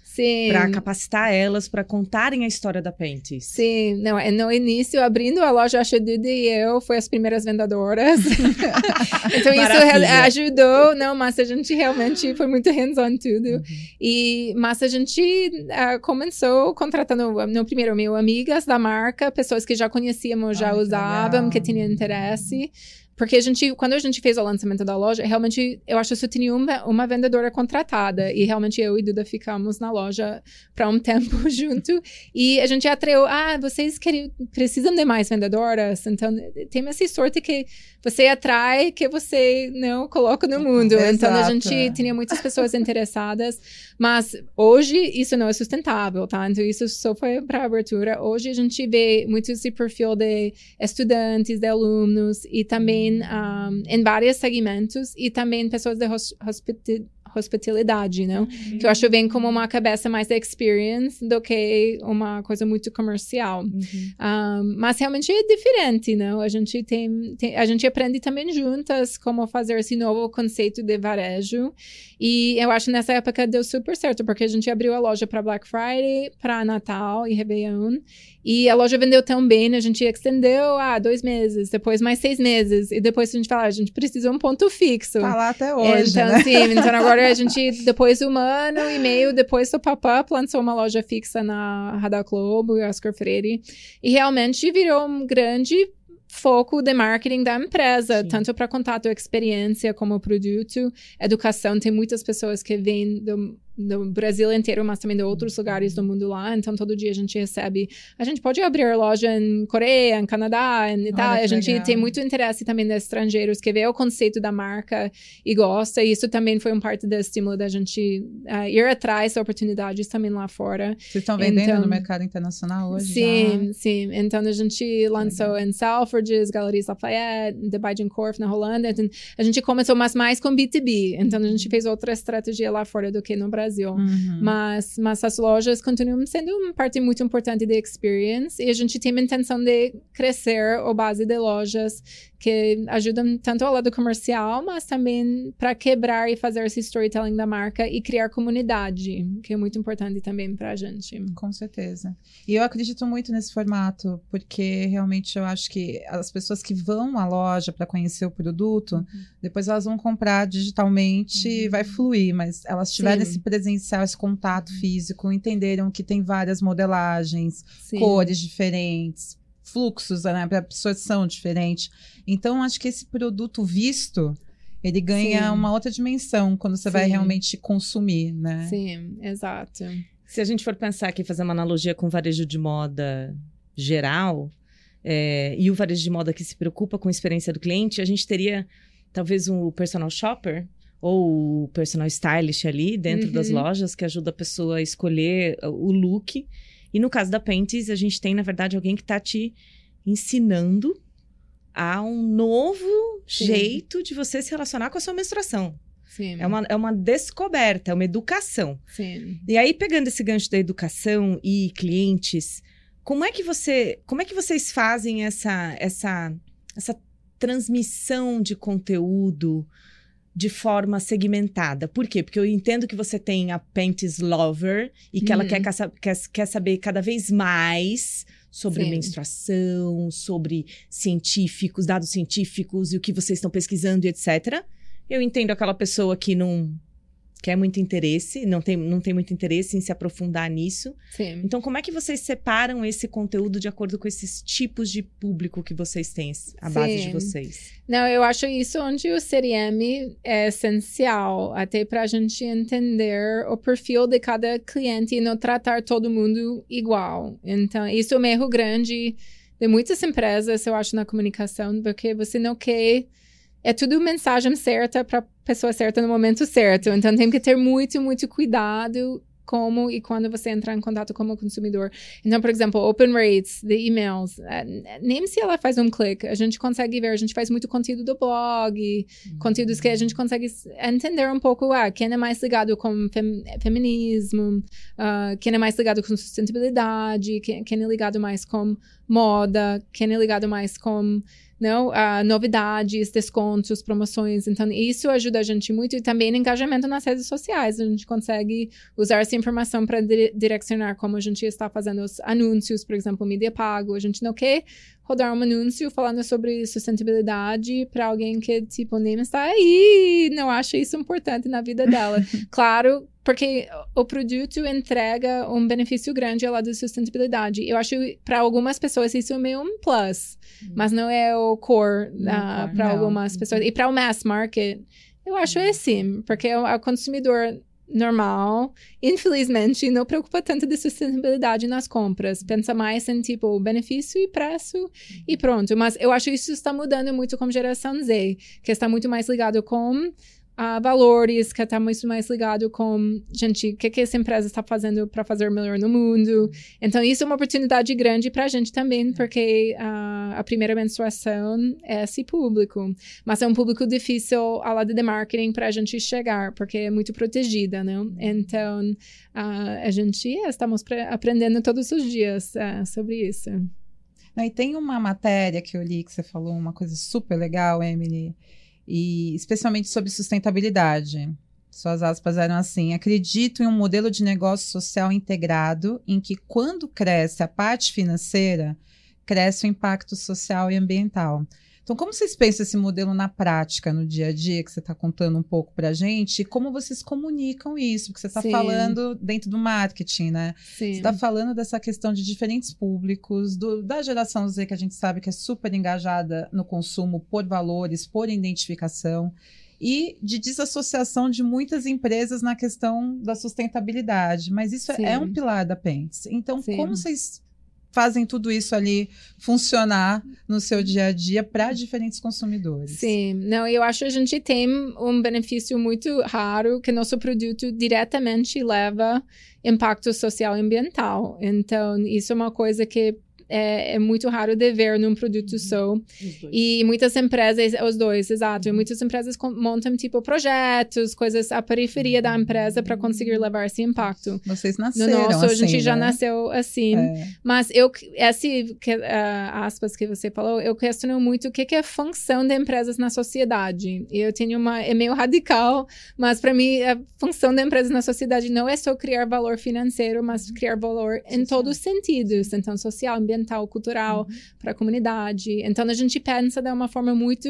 para capacitar elas para contarem a história da Pentes?
Sim, não, é, no início, abrindo a loja a Duda e eu foi as primeiras vendedoras. então isso ajudou, não, mas a gente realmente foi muito hands-on tudo. Uhum. E mas a gente uh, começou contratando no primeiro meu amigas da marca, pessoas que já conhecíamos, já Ai, usavam, que, que tinham interesse. Porque a gente, quando a gente fez o lançamento da loja, realmente, eu acho que só tinha uma, uma vendedora contratada. E realmente eu e Duda ficamos na loja para um tempo junto. E a gente atraiu, ah, vocês querem, precisam de mais vendedoras? Então, tem essa sorte que você atrai, que você não coloca no mundo. Exato. Então, a gente tinha muitas pessoas interessadas. Mas hoje, isso não é sustentável, tá? Então, isso só foi para abertura. Hoje, a gente vê muito esse perfil de estudantes, de alunos e também também um, em vários segmentos e também pessoas de hospitalidade hospitalidade, não? Uhum. Que eu acho bem como uma cabeça mais experience do que uma coisa muito comercial. Uhum. Um, mas realmente é diferente, não? A gente tem, tem, a gente aprende também juntas como fazer esse novo conceito de varejo. E eu acho que nessa época deu super certo, porque a gente abriu a loja para Black Friday, para Natal e Réveillon. E a loja vendeu tão bem, a gente estendeu, ah, dois meses, depois mais seis meses. E depois a gente fala, ah, a gente precisa um ponto fixo.
Tá lá até hoje,
Então,
né?
sim, então agora a gente, depois de um ano e meio, depois do pop-up, lançou uma loja fixa na Radar Globo e Oscar Freire. E realmente virou um grande foco de marketing da empresa, Sim. tanto para contato, experiência como produto, educação. Tem muitas pessoas que vêm do do Brasil inteiro, mas também de outros lugares do mundo lá. Então, todo dia a gente recebe. A gente pode abrir loja em Coreia, em Canadá, em Itália. a gente legal. tem muito interesse também de estrangeiros que vê o conceito da marca e gosta. E isso também foi um parte do estímulo da gente uh, ir atrás de oportunidades também lá fora.
Vocês estão vendendo então, no mercado internacional hoje?
Sim, já? sim. Então, a gente lançou legal. em Selfridges, Galeries Lafayette, The Bijenkorf, na Holanda. Então, a gente começou mais, mais com B2B. Então, a gente fez outra estratégia lá fora do que no Brasil. Brasil. Uhum. Mas, mas as lojas continuam sendo uma parte muito importante da experience e a gente tem a intenção de crescer a base de lojas que ajudam tanto ao lado comercial, mas também para quebrar e fazer esse storytelling da marca e criar comunidade, que é muito importante também para a gente.
Com certeza. E eu acredito muito nesse formato, porque realmente eu acho que as pessoas que vão à loja para conhecer o produto, uhum. depois elas vão comprar digitalmente uhum. e vai fluir, mas elas tiverem esse presencial, esse contato uhum. físico, entenderam que tem várias modelagens, Sim. cores diferentes, fluxos, né, para absorção diferente. Então, acho que esse produto visto, ele ganha Sim. uma outra dimensão quando você Sim. vai realmente consumir, né?
Sim, exato.
Se a gente for pensar aqui, fazer uma analogia com o varejo de moda geral, é, e o varejo de moda que se preocupa com a experiência do cliente, a gente teria talvez um personal shopper ou o personal stylist ali dentro uhum. das lojas que ajuda a pessoa a escolher o look e no caso da Pentes, a gente tem, na verdade, alguém que está te ensinando a um novo Sim. jeito de você se relacionar com a sua menstruação. Sim. É, uma, é uma descoberta, é uma educação.
Sim.
E aí, pegando esse gancho da educação e clientes, como é que você. Como é que vocês fazem essa, essa, essa transmissão de conteúdo? De forma segmentada. Por quê? Porque eu entendo que você tem a Panties Lover e que ela quer, uhum. quer, quer saber cada vez mais sobre Sim. menstruação, sobre científicos, dados científicos e o que vocês estão pesquisando e etc. Eu entendo aquela pessoa que não quer muito interesse, não tem, não tem muito interesse em se aprofundar nisso.
Sim.
Então, como é que vocês separam esse conteúdo de acordo com esses tipos de público que vocês têm, a base de vocês?
Não, eu acho isso onde o CRM é essencial, até para a gente entender o perfil de cada cliente e não tratar todo mundo igual. Então, isso é um erro grande de muitas empresas, eu acho, na comunicação, porque você não quer é tudo mensagem certa para pessoa certa no momento certo. Então tem que ter muito, muito cuidado como e quando você entrar em contato como consumidor. Então, por exemplo, open rates de e-mails, eh, nem se ela faz um clique, a gente consegue ver, a gente faz muito conteúdo do blog, uhum. conteúdos que a gente consegue entender um pouco, ah, quem é mais ligado com fem, feminismo, uh, quem é mais ligado com sustentabilidade, quem, quem é ligado mais com moda, quem é ligado mais com não, uh, novidades, descontos, promoções. Então, isso ajuda a gente muito e também engajamento nas redes sociais. A gente consegue usar essa informação para dire direcionar como a gente está fazendo os anúncios, por exemplo, mídia pago. A gente não quer rodar um anúncio falando sobre sustentabilidade para alguém que, tipo, nem está aí, não acha isso importante na vida dela. claro, porque o produto entrega um benefício grande ao lado da sustentabilidade. Eu acho para algumas pessoas isso é meio um plus, hum. mas não é o core uh, ah, para algumas pessoas. E para o mass market, eu acho é sim, porque o consumidor normal, infelizmente, não preocupa tanto de sustentabilidade nas compras. Pensa mais em, tipo, benefício e preço e uhum. pronto. Mas eu acho que isso está mudando muito com a geração Z, que está muito mais ligado com a valores, que está muito mais ligado com, gente, o que, que essa empresa está fazendo para fazer melhor no mundo. Então, isso é uma oportunidade grande para a gente também, porque a, a primeira menstruação é esse público. Mas é um público difícil ao lado de marketing para a gente chegar, porque é muito protegida, né? Então, a, a gente é, estamos aprendendo todos os dias é, sobre isso.
e tem uma matéria que eu li que você falou, uma coisa super legal, Emily, e especialmente sobre sustentabilidade. Suas aspas eram assim: acredito em um modelo de negócio social integrado em que, quando cresce a parte financeira, cresce o impacto social e ambiental. Então, como vocês pensam esse modelo na prática, no dia a dia, que você está contando um pouco para a gente? E como vocês comunicam isso? Porque você está falando dentro do marketing, né? Sim. Você está falando dessa questão de diferentes públicos, do, da geração Z, que a gente sabe que é super engajada no consumo por valores, por identificação e de desassociação de muitas empresas na questão da sustentabilidade. Mas isso é, é um pilar da Pence. Então, Sim. como vocês fazem tudo isso ali funcionar no seu dia a dia para diferentes consumidores.
Sim, não, eu acho que a gente tem um benefício muito raro que nosso produto diretamente leva impacto social e ambiental. Então, isso é uma coisa que é, é, muito raro de ver num produto uhum. só. E muitas empresas, os dois, exato. E uhum. muitas empresas montam, tipo, projetos, coisas à periferia da empresa para conseguir levar esse impacto.
Vocês nasceram no nosso,
assim, a gente
né?
já nasceu assim. É. Mas eu, esse, que, uh, aspas que você falou, eu questiono muito o que, que é função de empresas na sociedade. Eu tenho uma, é meio radical, mas para mim, a função de empresas na sociedade não é só criar valor financeiro, mas uhum. criar valor social. em todos os sentidos. Então, social, ambiental, ambiental, cultural uhum. para a comunidade. Então a gente pensa de uma forma muito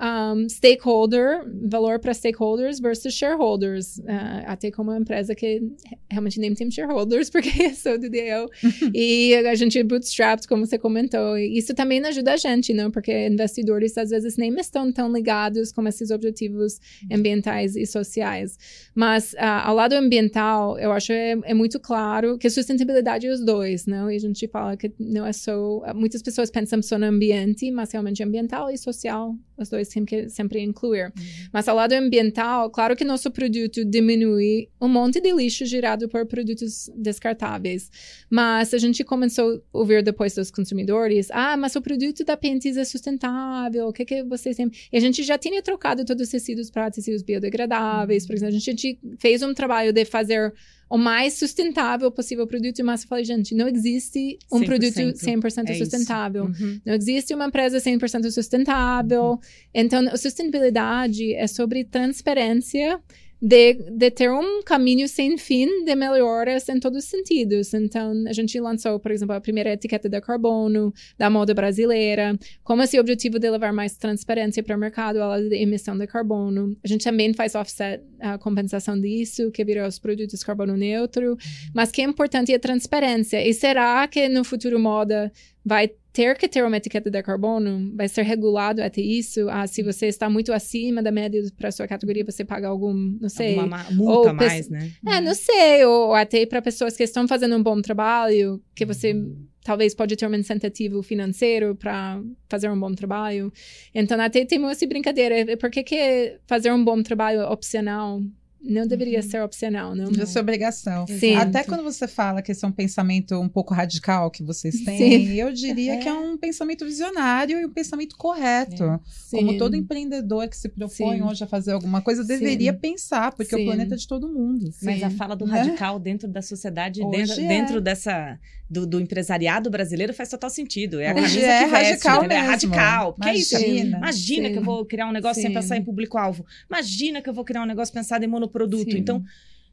um, stakeholder, valor para stakeholders versus shareholders. Uh, até como uma empresa que realmente nem tem shareholders, porque sou do DL. e a gente é bootstrapped, como você comentou. E isso também ajuda a gente, não? Porque investidores às vezes nem estão tão ligados com esses objetivos ambientais e sociais. Mas uh, ao lado ambiental, eu acho é, é muito claro que sustentabilidade é os dois, não? E a gente fala que não é só. Muitas pessoas pensam só no ambiente, mas realmente ambiental e social, os dois sempre, sempre incluir. Uhum. Mas ao lado ambiental, claro que nosso produto diminui um monte de lixo gerado por produtos descartáveis. Mas a gente começou a ouvir depois dos consumidores: ah, mas o produto da Pentes é sustentável, o que, que vocês têm? E a gente já tinha trocado todos os tecidos para tecidos biodegradáveis, uhum. por exemplo, a gente fez um trabalho de fazer o mais sustentável possível o produto, mas eu falei, gente, não existe um 100%. produto 100% é sustentável. Uhum. Não existe uma empresa 100% sustentável. Uhum. Então, a sustentabilidade é sobre transparência de, de ter um caminho sem fim de melhoras em todos os sentidos. Então, a gente lançou, por exemplo, a primeira etiqueta de carbono da moda brasileira, como esse objetivo de levar mais transparência para o mercado, a de emissão de carbono. A gente também faz offset, a compensação disso, que virou os produtos carbono neutro. Mas que é importante é a transparência. E será que no futuro moda vai ter que ter uma etiqueta de carbono, vai ser regulado até isso. Ah, se você está muito acima da média para sua categoria, você paga algum, não sei.
Alguma multa ou mais, né?
É, não sei. Ou, até para pessoas que estão fazendo um bom trabalho, que você uhum. talvez pode ter um incentivo financeiro para fazer um bom trabalho. Então, até temos essa brincadeira. Por que, que fazer um bom trabalho é opcional? Não deveria uhum. ser opcional, não.
Devia ser obrigação.
Sim.
Até quando você fala que esse é um pensamento um pouco radical que vocês têm, Sim. eu diria é. que é um pensamento visionário e um pensamento correto. É. Como todo empreendedor que se propõe Sim. hoje a fazer alguma coisa deveria pensar, porque o planeta é de todo mundo.
Mas a fala do né? radical dentro da sociedade, dentro, é. dentro dessa do, do, empresariado brasileiro faz total sentido. É a
camisa é que veste,
radical,
mesmo.
é radical.
Imagina.
Que é isso? Imagina que eu vou criar um negócio Sim. sem pensar em público-alvo. Imagina que eu vou criar um negócio pensado em monoproduto. Sim. Então,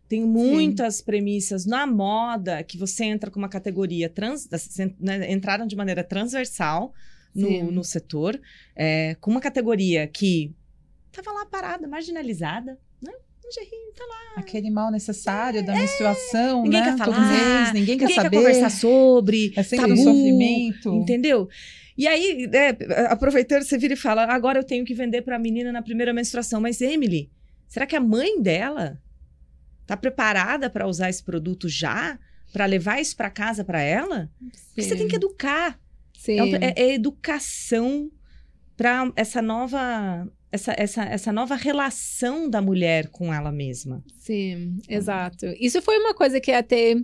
tem muitas Sim. premissas na moda que você entra com uma categoria trans, né, entraram de maneira transversal no, no setor, é, com uma categoria que estava lá parada, marginalizada? Lingerie, tá lá.
Aquele mal necessário é, da menstruação,
ninguém
né?
Quer falar, mês,
ninguém quer
ninguém
saber.
quer conversar sobre.
É sempre tabu, sofrimento.
Entendeu? E aí, é, aproveitando, você vira e fala: agora eu tenho que vender para a menina na primeira menstruação. Mas, Emily, será que a mãe dela tá preparada para usar esse produto já? Para levar isso para casa para ela? Você tem que educar. É, é, é educação para essa nova essa, essa, essa nova relação da mulher com ela mesma.
Sim, exato. Isso foi uma coisa que até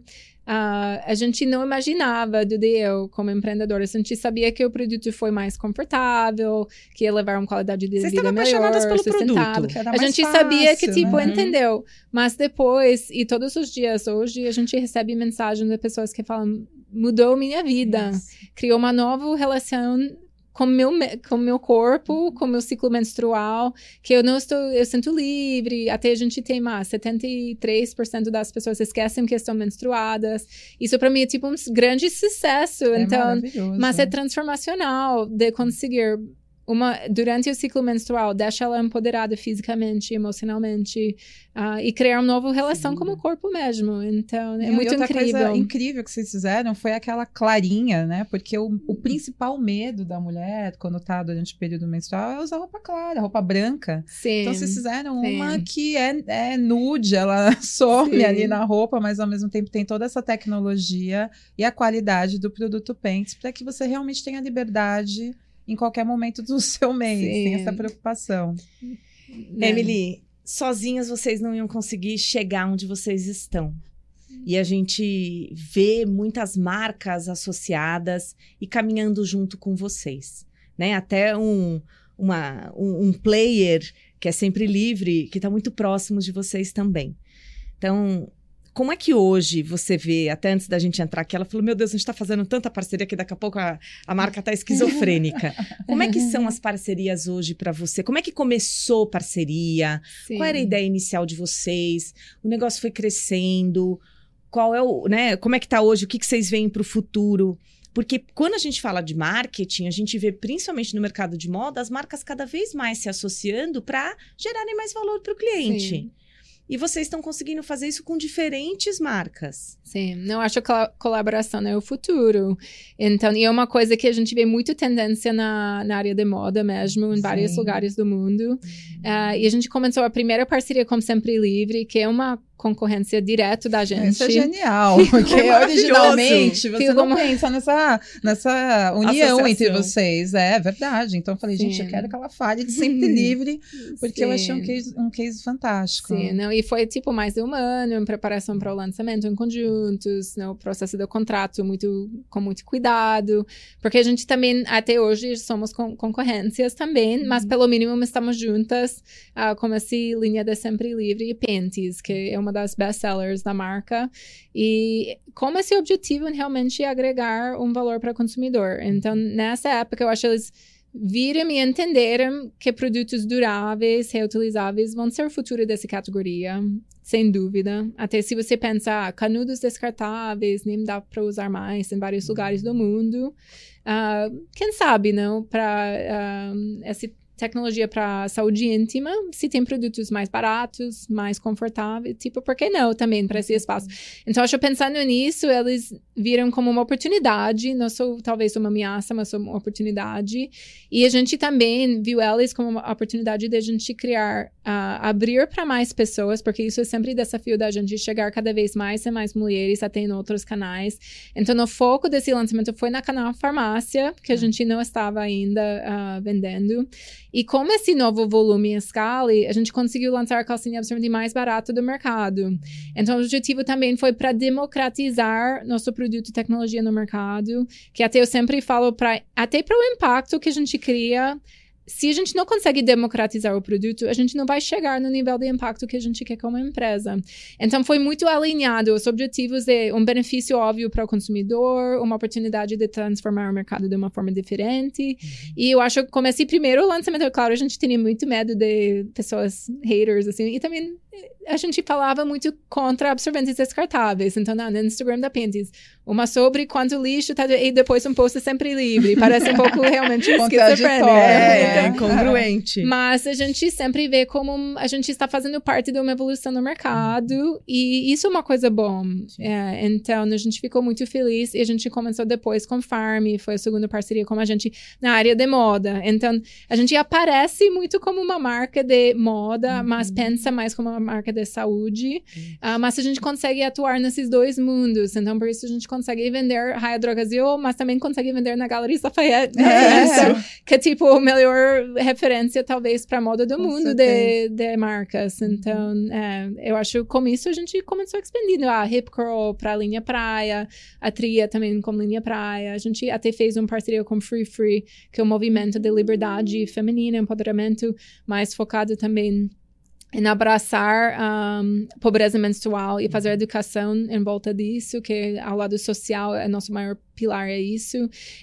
Uh, a gente não imaginava do eu como empreendedora. A gente sabia que o produto foi mais confortável, que ia levar uma qualidade de
Vocês
vida melhor,
pelo
sustentável.
Produto,
a gente
fácil,
sabia que, tipo,
né?
entendeu. Mas depois, e todos os dias, hoje, a gente recebe mensagens de pessoas que falam, mudou minha vida. Yes. Criou uma nova relação com meu com meu corpo, com meu ciclo menstrual, que eu não estou, eu sinto livre. Até a gente tem mais 73% das pessoas esquecem que estão menstruadas. Isso para mim é tipo um grande sucesso.
É
então, mas é transformacional de conseguir uma, durante o ciclo menstrual, deixa ela empoderada fisicamente, emocionalmente uh, e criar uma nova relação Sim. com o corpo mesmo. Então, é e muito
outra
incrível.
coisa incrível que vocês fizeram foi aquela clarinha, né? Porque o, o principal medo da mulher quando tá durante o período menstrual é usar roupa clara, roupa branca.
Sim.
Então, vocês fizeram Sim. uma que é, é nude, ela some ali na roupa, mas ao mesmo tempo tem toda essa tecnologia e a qualidade do produto Pentes para que você realmente tenha liberdade em qualquer momento do seu mês, Sim. sem essa preocupação.
Né? Emily, sozinhas vocês não iam conseguir chegar onde vocês estão. E a gente vê muitas marcas associadas e caminhando junto com vocês. Né? Até um, uma, um, um player que é sempre livre, que está muito próximo de vocês também. Então, como é que hoje você vê, até antes da gente entrar aqui, ela falou: Meu Deus, a gente está fazendo tanta parceria que daqui a pouco a, a marca está esquizofrênica. Como é que são as parcerias hoje para você? Como é que começou parceria? Sim. Qual era a ideia inicial de vocês? O negócio foi crescendo? Qual é o, né? Como é que está hoje? O que, que vocês veem para o futuro? Porque quando a gente fala de marketing, a gente vê principalmente no mercado de moda as marcas cada vez mais se associando para gerarem mais valor para o cliente. Sim. E vocês estão conseguindo fazer isso com diferentes marcas.
Sim, não acho que a colaboração é o futuro. Então, e é uma coisa que a gente vê muito tendência na, na área de moda mesmo, em Sim. vários lugares do mundo. Uh, e a gente começou a primeira parceria com Sempre Livre, que é uma concorrência direto da gente.
Isso é genial, porque é originalmente você não como... pensa nessa, nessa união Associação. entre vocês. É verdade. Então eu falei, Sim. gente, eu quero que ela fale de sempre livre, porque Sim. eu achei um case, um case fantástico.
Sim, não, e foi tipo mais de um ano em preparação para o lançamento em conjuntos, né, o processo do contrato muito com muito cuidado, porque a gente também até hoje somos con concorrências também, uhum. mas pelo mínimo estamos juntas uh, com essa linha de sempre livre e Pentes, que é uma das best sellers da marca. E como esse objetivo realmente é agregar um valor para o consumidor. Então, nessa época, eu acho que eles viram e entenderam que produtos duráveis, reutilizáveis, vão ser o futuro dessa categoria, sem dúvida. Até se você pensar, canudos descartáveis, nem dá para usar mais em vários lugares do mundo. Uh, quem sabe, não? Para uh, ah, esse tecnologia para saúde íntima, se tem produtos mais baratos, mais confortáveis, tipo, por que não também para esse uhum. espaço? Então, acho pensando nisso, eles viram como uma oportunidade, não sou talvez uma ameaça, mas uma oportunidade. E a gente também viu eles como uma oportunidade de a gente criar, uh, abrir para mais pessoas, porque isso é sempre desafio da gente chegar cada vez mais e mais mulheres até em outros canais. Então, o foco desse lançamento foi na canal farmácia, que a uhum. gente não estava ainda uh, vendendo. E com esse novo volume e escala, a gente conseguiu lançar a calcinha absorvente mais barata do mercado. Então, o objetivo também foi para democratizar nosso produto e tecnologia no mercado, que até eu sempre falo para até para o impacto que a gente cria se a gente não consegue democratizar o produto, a gente não vai chegar no nível de impacto que a gente quer como empresa. Então, foi muito alinhado os objetivos de um benefício óbvio para o consumidor, uma oportunidade de transformar o mercado de uma forma diferente. Uhum. E eu acho que, como esse primeiro lançamento, claro, a gente tinha muito medo de pessoas haters, assim, e também a gente falava muito contra absorventes descartáveis. Então, no Instagram da Pentis, uma sobre quanto lixo tá, e depois um post sempre livre. Parece um pouco realmente esquizofrênico.
É, é, incongruente.
Mas a gente sempre vê como a gente está fazendo parte de uma evolução no mercado e isso é uma coisa boa. É, então, a gente ficou muito feliz e a gente começou depois com Farm, foi a segunda parceria com a gente na área de moda. Então, a gente aparece muito como uma marca de moda, uhum. mas pensa mais como uma marca de saúde. Uh, mas a gente consegue atuar nesses dois mundos. Então, por isso a gente consegue vender Raia Drogazil, mas também consegue vender na Galeria Lafayette. É. que é tipo a melhor referência, talvez, para moda do com mundo de, de, marcas. Uhum. Então, é, eu acho que com isso a gente começou expandindo a Hip Curl para a linha praia, a Tria também como linha praia. A gente até fez um parceria com Free Free, que é um movimento de liberdade feminina, empoderamento, mais focado também em abraçar um, pobreza menstrual e fazer educação em volta disso, que ao lado social é nosso maior pilar é isso.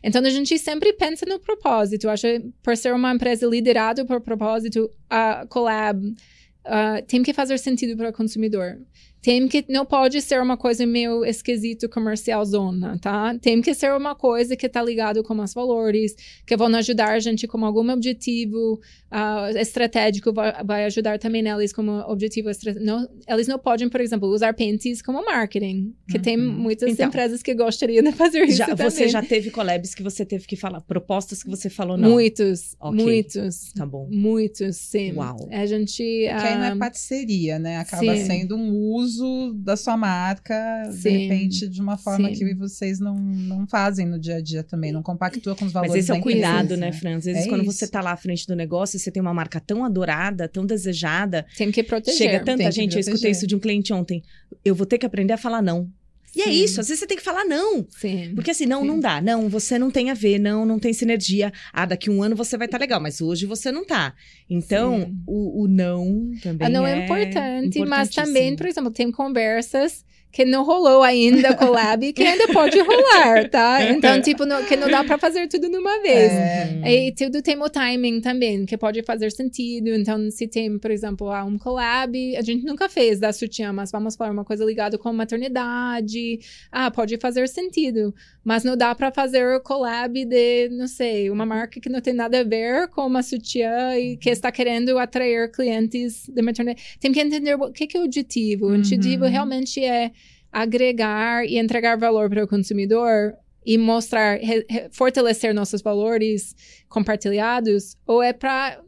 Então a gente sempre pensa no propósito. Acho por ser uma empresa liderada por propósito, a collab uh, tem que fazer sentido para o consumidor. Tem que não pode ser uma coisa meio esquisito comercial zona, tá? Tem que ser uma coisa que tá ligado com os valores, que vão ajudar a gente com algum objetivo uh, estratégico, vai, vai, ajudar também neles como objetivo estratégico. eles não podem, por exemplo, usar Pentes como marketing, que uhum. tem muitas então, empresas que gostariam de fazer isso
já,
também.
Você já teve collabs que você teve que falar, propostas que você falou não?
Muitos, okay. muitos.
Tá bom.
Muitos, sim.
Uau.
A gente...
Uh, Porque aí não é ah, parceria, né? Acaba sim. sendo um uso uso da sua marca, Sim. de repente, de uma forma Sim. que vocês não, não fazem no dia a dia também, não compactua com os valores
Mas esse é o cuidado, né, Fran? Às vezes, é quando isso. você tá lá à frente do negócio, você tem uma marca tão adorada, tão desejada.
Tem que proteger.
Chega tanta gente, eu escutei isso de um cliente ontem. Eu vou ter que aprender a falar não. E é Sim. é isso, às vezes você tem que falar não.
Sim.
Porque assim, não, Sim. não dá. Não, você não tem a ver, não, não tem sinergia. Ah, daqui um ano você vai estar tá legal, mas hoje você não tá. Então, o, o, não também.
A não é, é importante, mas também, por exemplo, tem conversas que não rolou ainda collab que ainda pode rolar, tá? Então, tipo, no, que não dá para fazer tudo numa vez. É. E tudo tem o timing também, que pode fazer sentido. Então, se tem, por exemplo, ah, um collab, a gente nunca fez da sutiã, mas vamos falar uma coisa ligada com maternidade. Ah, pode fazer sentido. Mas não dá para fazer collab de, não sei, uma marca que não tem nada a ver com uma sutiã e que está querendo atrair clientes de maternidade. Tem que entender o que, que é o objetivo. O objetivo uhum. realmente é agregar e entregar valor para o consumidor e mostrar, re, re, fortalecer nossos valores compartilhados, ou é para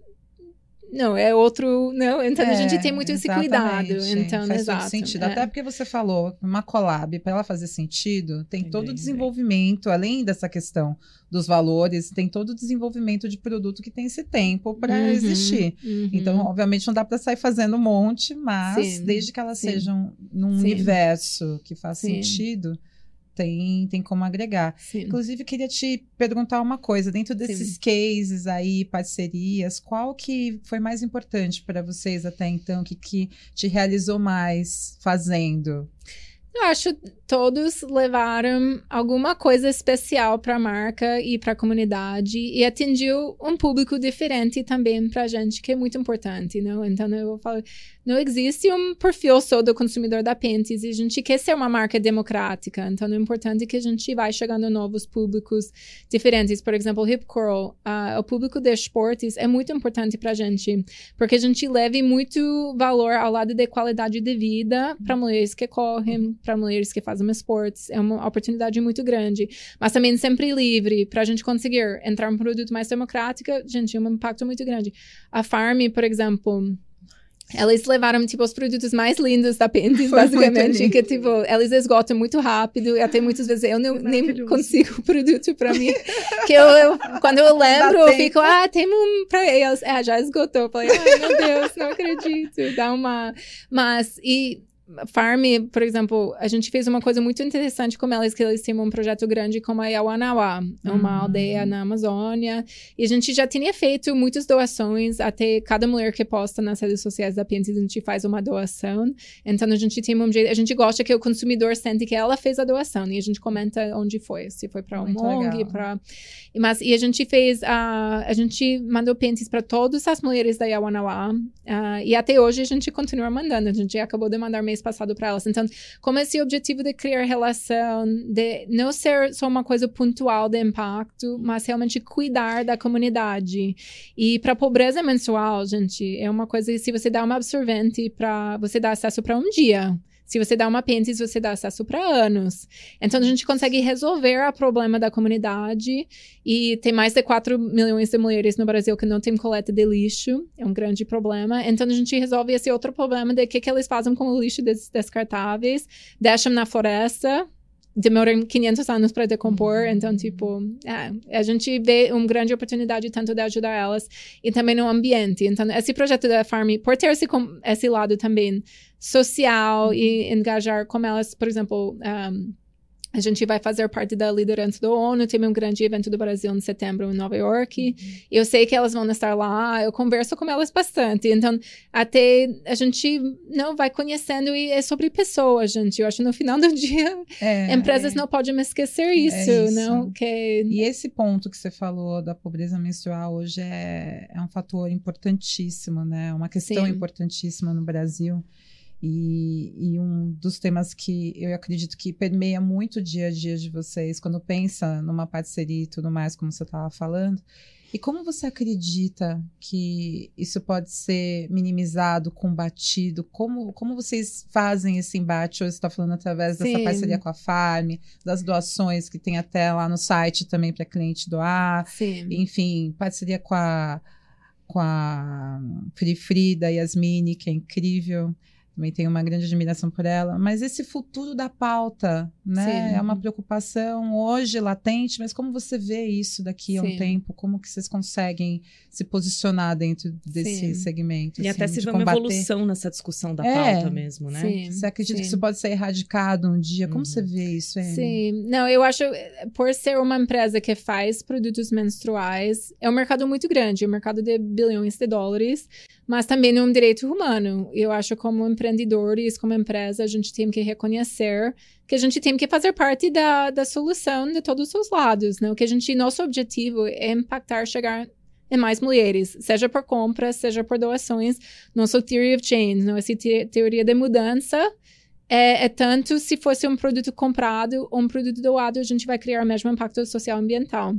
não, é outro. Não, então é, a gente tem muito esse cuidado. Então,
Faz
exato.
Todo sentido. É. Até porque você falou, uma collab, para ela fazer sentido, tem todo o desenvolvimento, além dessa questão dos valores, tem todo o desenvolvimento de produto que tem esse tempo para uhum, existir. Uhum. Então, obviamente, não dá para sair fazendo um monte, mas sim, desde que elas sim. sejam num sim. universo que faz sentido tem, tem como agregar. Sim. Inclusive, queria te perguntar uma coisa. Dentro desses Sim. cases aí, parcerias, qual que foi mais importante para vocês até então? Que, que te realizou mais fazendo?
Eu acho todos levaram alguma coisa especial para a marca e para a comunidade e atingiu um público diferente também para a gente, que é muito importante, não? Então eu falo, não existe um perfil só do consumidor da Pentes e a gente quer ser uma marca democrática. Então é importante que a gente vai chegando a novos públicos diferentes. Por exemplo, Hip Curl, uh, o público de esportes é muito importante para a gente, porque a gente leva muito valor ao lado da qualidade de vida para mulheres que correm, para mulheres que fazem esportes. É uma oportunidade muito grande, mas também sempre livre para a gente conseguir entrar um produto mais democrático. Gente, é um impacto muito grande. A Farm, por exemplo eles levaram, tipo, os produtos mais lindos da Pentes, basicamente, que, tipo, eles esgotam muito rápido, e até muitas vezes eu não, nem consigo o produto para mim, que eu, eu, quando eu lembro, eu fico, ah, tem um pra eles, ah, já esgotou, eu falei, ai, meu Deus, não acredito, dá uma, mas, e Farm, por exemplo, a gente fez uma coisa muito interessante com elas, que eles têm um projeto grande como a Yawanawá, uma uhum. aldeia na Amazônia. E a gente já tinha feito muitas doações, até cada mulher que posta nas redes sociais da Pentes, a gente faz uma doação. Então a gente tem um jeito, a gente gosta que o consumidor sente que ela fez a doação e a gente comenta onde foi, se foi para um ONG, para mas e a gente fez a a gente mandou Pentes para todas as mulheres da Yawanawá, uh, e até hoje a gente continua mandando. A gente acabou de mandar mês passado para elas. Então, como esse objetivo de criar relação, de não ser só uma coisa pontual de impacto, mas realmente cuidar da comunidade. E para pobreza menstrual, gente, é uma coisa que se você dá uma absorvente para você dar acesso para um dia. Se você dá uma apêndice, você dá acesso para anos. Então, a gente consegue resolver o problema da comunidade. E tem mais de 4 milhões de mulheres no Brasil que não tem coleta de lixo. É um grande problema. Então, a gente resolve esse outro problema de o que, que eles fazem com o lixo des descartáveis. Deixam na floresta, demoram 500 anos para decompor, uhum. então, tipo, é, a gente vê uma grande oportunidade tanto de ajudar elas e também no ambiente. Então, esse projeto da Farm, por ter esse, esse lado também social uhum. e engajar com elas, por exemplo, um, a gente vai fazer parte da liderança do ONU, tem um grande evento do Brasil em setembro em Nova York. Uhum. Eu sei que elas vão estar lá, eu converso com elas bastante. Então, até a gente não vai conhecendo e é sobre pessoas, gente. Eu acho no final do dia, é, empresas é. não podem esquecer isso, é isso, não? Que...
E esse ponto que você falou da pobreza menstrual hoje é, é um fator importantíssimo, né? Uma questão Sim. importantíssima no Brasil. E, e, um dos temas que eu acredito que permeia muito o dia a dia de vocês, quando pensa numa parceria e tudo mais, como você estava falando, e como você acredita que isso pode ser minimizado, combatido? Como, como vocês fazem esse embate? Hoje você está falando através dessa Sim. parceria com a Farm, das doações que tem até lá no site também para cliente doar. Sim. Enfim, parceria com a, com a Free Free da Yasmini, que é incrível também tenho uma grande admiração por ela, mas esse futuro da pauta, né? Sim. É uma preocupação hoje latente, mas como você vê isso daqui Sim. a um tempo? Como que vocês conseguem se posicionar dentro desse Sim. segmento?
E assim, até se vê uma evolução nessa discussão da é, pauta mesmo, né?
Sim. Você acredita que isso pode ser erradicado um dia? Como uhum. você vê isso, Anne?
Sim. Não, eu acho, por ser uma empresa que faz produtos menstruais, é um mercado muito grande, é um mercado de bilhões de dólares, mas também é um direito humano. Eu acho como empreendedores, como empresa, a gente tem que reconhecer que a gente tem que fazer parte da, da solução de todos os lados, né? O que a gente, nosso objetivo é impactar, chegar em mais mulheres, seja por compras, seja por doações. Nosso theory of change, não? essa te teoria de mudança é, é, tanto se fosse um produto comprado ou um produto doado, a gente vai criar o mesmo impacto social ambiental.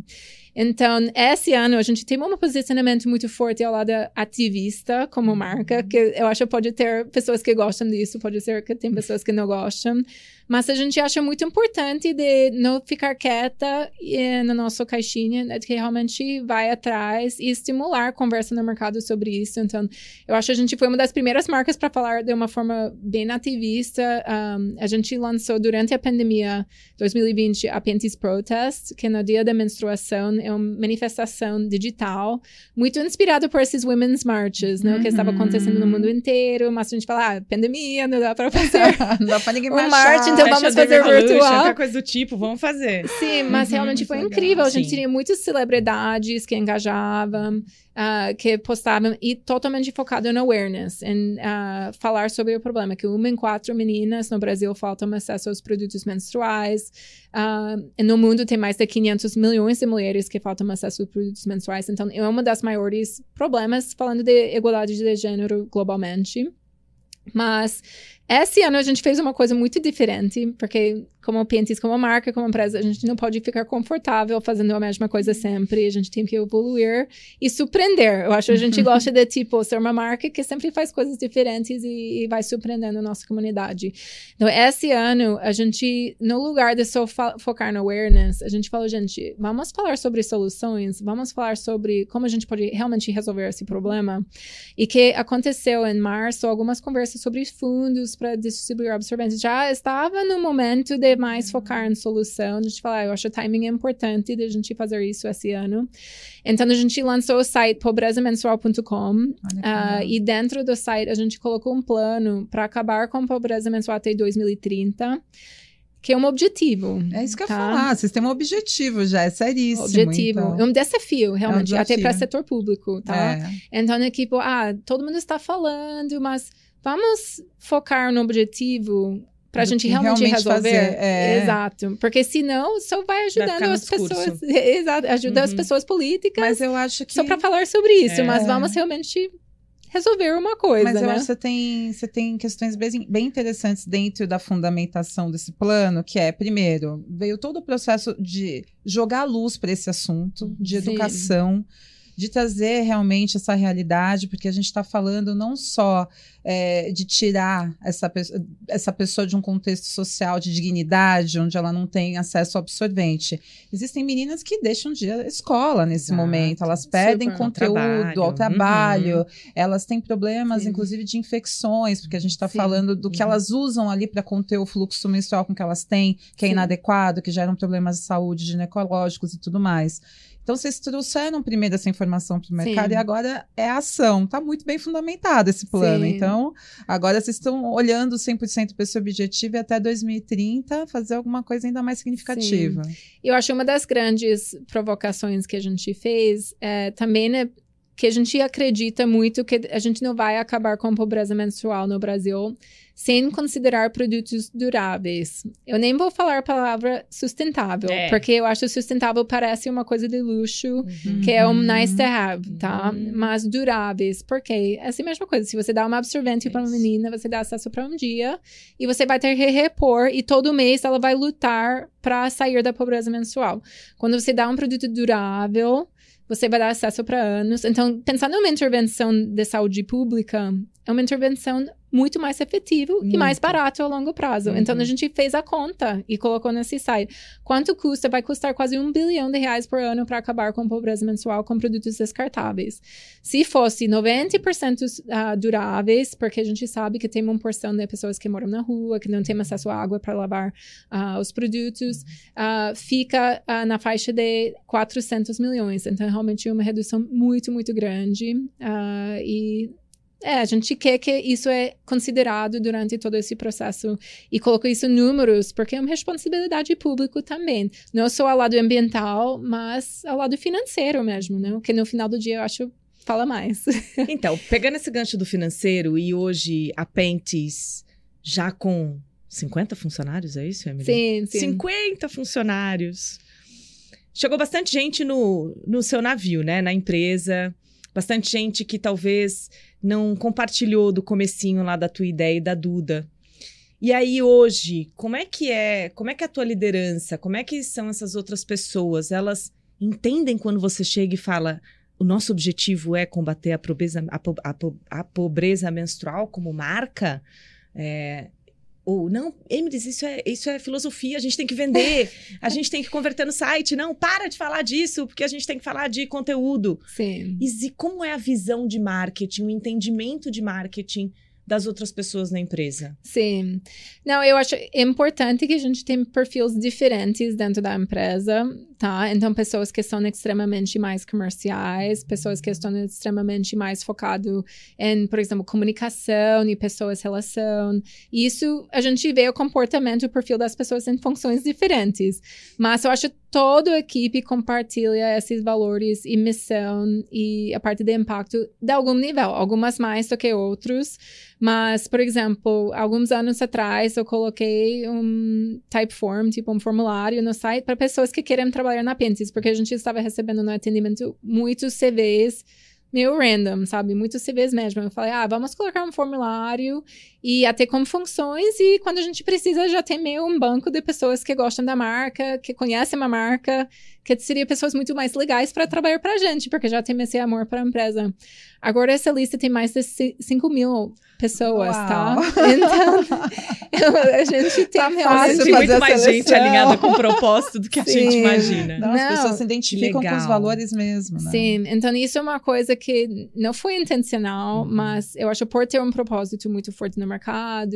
Então, esse ano a gente tem um posicionamento muito forte ao lado ativista como marca, que eu acho que pode ter pessoas que gostam disso, pode ser que tem pessoas que não gostam. Mas a gente acha muito importante de não ficar quieta e, na nossa caixinha, né, que realmente vai atrás e estimular conversa no mercado sobre isso. Então, eu acho que a gente foi uma das primeiras marcas para falar de uma forma bem ativista. Um, a gente lançou durante a pandemia 2020 a Panties Protest, que no dia da menstruação é uma manifestação digital, muito inspirada por esses women's marches, né, uhum. que estava acontecendo no mundo inteiro. Mas a gente fala, ah, pandemia, não dá para fazer.
não dá para ninguém
um marchar então vamos fazer virtual.
Qualquer coisa do tipo, vamos fazer.
Sim, mas uhum, realmente foi incrível. Legal. A gente Sim. tinha muitas celebridades que engajavam uh, que postavam e totalmente focado no awareness, em uh, falar sobre o problema, que uma em quatro meninas no Brasil faltam acesso aos produtos menstruais. Uh, no mundo tem mais de 500 milhões de mulheres que faltam acesso aos produtos menstruais. Então, é uma das maiores problemas falando de igualdade de gênero globalmente. Mas Esse ano a gente fez uma coisa muito diferente, porque como Piantis, como marca, como empresa, a gente não pode ficar confortável fazendo a mesma coisa sempre. A gente tem que evoluir e surpreender. Eu acho que a gente gosta de, tipo, ser uma marca que sempre faz coisas diferentes e, e vai surpreendendo a nossa comunidade. Então, esse ano, a gente, no lugar de só focar no awareness, a gente falou, gente, vamos falar sobre soluções, vamos falar sobre como a gente pode realmente resolver esse problema. E que aconteceu em março algumas conversas sobre fundos para distribuir absorventes. Já estava no momento de mais focar em solução. A gente fala, ah, eu acho o timing importante de a gente fazer isso esse ano. Então, a gente lançou o site pobrezamenstrual.com uh, ah, e dentro do site a gente colocou um plano para acabar com a pobreza menstrual até 2030 que é um objetivo.
É isso que eu ia tá? falar. Vocês têm um objetivo já, é seríssimo.
Objetivo. Então. É um desafio, realmente, é um desafio. até para setor público, tá? É. Então, é tipo, ah, todo mundo está falando, mas vamos focar no objetivo para a gente realmente, realmente resolver. Fazer, é... Exato. Porque senão só vai ajudando vai as pessoas. Exato, ajuda uhum. as pessoas políticas.
Mas eu acho que.
Só para falar sobre isso, é... mas vamos realmente resolver uma coisa.
Mas eu
né?
acho que você tem, você tem questões bem, bem interessantes dentro da fundamentação desse plano, que é, primeiro, veio todo o processo de jogar luz para esse assunto, de educação. Sim de trazer realmente essa realidade, porque a gente está falando não só é, de tirar essa, essa pessoa de um contexto social de dignidade, onde ela não tem acesso ao absorvente. Existem meninas que deixam de ir à escola nesse Exato. momento, elas perdem Super. conteúdo ao trabalho, ao trabalho uhum. elas têm problemas, Sim. inclusive, de infecções, porque a gente está falando do que uhum. elas usam ali para conter o fluxo menstrual com que elas têm, que é Sim. inadequado, que geram problemas de saúde ginecológicos e tudo mais. Então, vocês trouxeram primeiro essa informação para o mercado Sim. e agora é ação. Está muito bem fundamentado esse plano. Sim. Então, agora vocês estão olhando 100% para esse objetivo e até 2030 fazer alguma coisa ainda mais significativa. Sim.
Eu acho uma das grandes provocações que a gente fez é, também né, que a gente acredita muito que a gente não vai acabar com a pobreza menstrual no Brasil sem considerar produtos duráveis. Eu nem vou falar a palavra sustentável, é. porque eu acho sustentável parece uma coisa de luxo, uhum. que é um nice to have, tá? Uhum. Mas duráveis, porque é assim a mesma coisa. Se você dá uma absorvente é para uma menina, você dá acesso para um dia e você vai ter que repor e todo mês ela vai lutar para sair da pobreza menstrual. Quando você dá um produto durável, você vai dar acesso para anos. Então, pensando numa intervenção de saúde pública, é uma intervenção muito mais efetivo muito. e mais barato a longo prazo. Uhum. Então a gente fez a conta e colocou nesse site. Quanto custa? Vai custar quase um bilhão de reais por ano para acabar com a pobreza menstrual com produtos descartáveis. Se fosse 90% uh, duráveis, porque a gente sabe que tem uma porção de pessoas que moram na rua, que não tem acesso à água para lavar uh, os produtos, uh, fica na faixa de 400 milhões. Então realmente é uma redução muito, muito grande. e é, a gente quer que isso é considerado durante todo esse processo e colocar isso em números, porque é uma responsabilidade pública também. Não só ao lado ambiental, mas ao lado financeiro mesmo, né? Que no final do dia eu acho fala mais.
Então, pegando esse gancho do financeiro e hoje a Pentes já com 50 funcionários, é isso, Emily?
Sim, sim.
50 funcionários. Chegou bastante gente no, no seu navio, né? Na empresa. Bastante gente que talvez não compartilhou do comecinho lá da tua ideia e da Duda. E aí hoje, como é que é, como é que é a tua liderança, como é que são essas outras pessoas? Elas entendem quando você chega e fala o nosso objetivo é combater a pobreza, a, a, a pobreza menstrual como marca? É, ou não, Emily, isso é, isso é filosofia, a gente tem que vender, a gente tem que converter no site. Não, para de falar disso, porque a gente tem que falar de conteúdo.
Sim.
E como é a visão de marketing, o entendimento de marketing das outras pessoas na empresa?
Sim. Não, eu acho importante que a gente tenha perfis diferentes dentro da empresa, tá? Então, pessoas que são extremamente mais comerciais, pessoas que estão extremamente mais focado em, por exemplo, comunicação e pessoas relação. Isso a gente vê o comportamento, o perfil das pessoas em funções diferentes. Mas eu acho que toda a equipe compartilha esses valores e missão e a parte de impacto de algum nível, algumas mais do que outros. Mas, por exemplo, alguns anos atrás eu coloquei um typeform, tipo um formulário no site para pessoas que querem trabalhar na Pentis, porque a gente estava recebendo no atendimento muitos CVs meio random, sabe? Muitos CVs mesmo. Eu falei, ah, vamos colocar um formulário e até como funções e quando a gente precisa já tem meio um banco de pessoas que gostam da marca, que conhecem a marca, que seria pessoas muito mais legais para trabalhar para a gente, porque já tem esse amor para a empresa. Agora essa lista tem mais de 5 mil pessoas, tá?
Uau.
tá? Então, a gente tem
Tá
realmente...
muito
fazer a
mais gente
seleção.
alinhada com o propósito do que a
Sim.
gente imagina.
Não, as pessoas se identificam com os
legal.
valores mesmo, né?
Sim, então isso é uma coisa que não foi intencional,
Uhum.
mas eu acho por ter um propósito muito forte no mercado,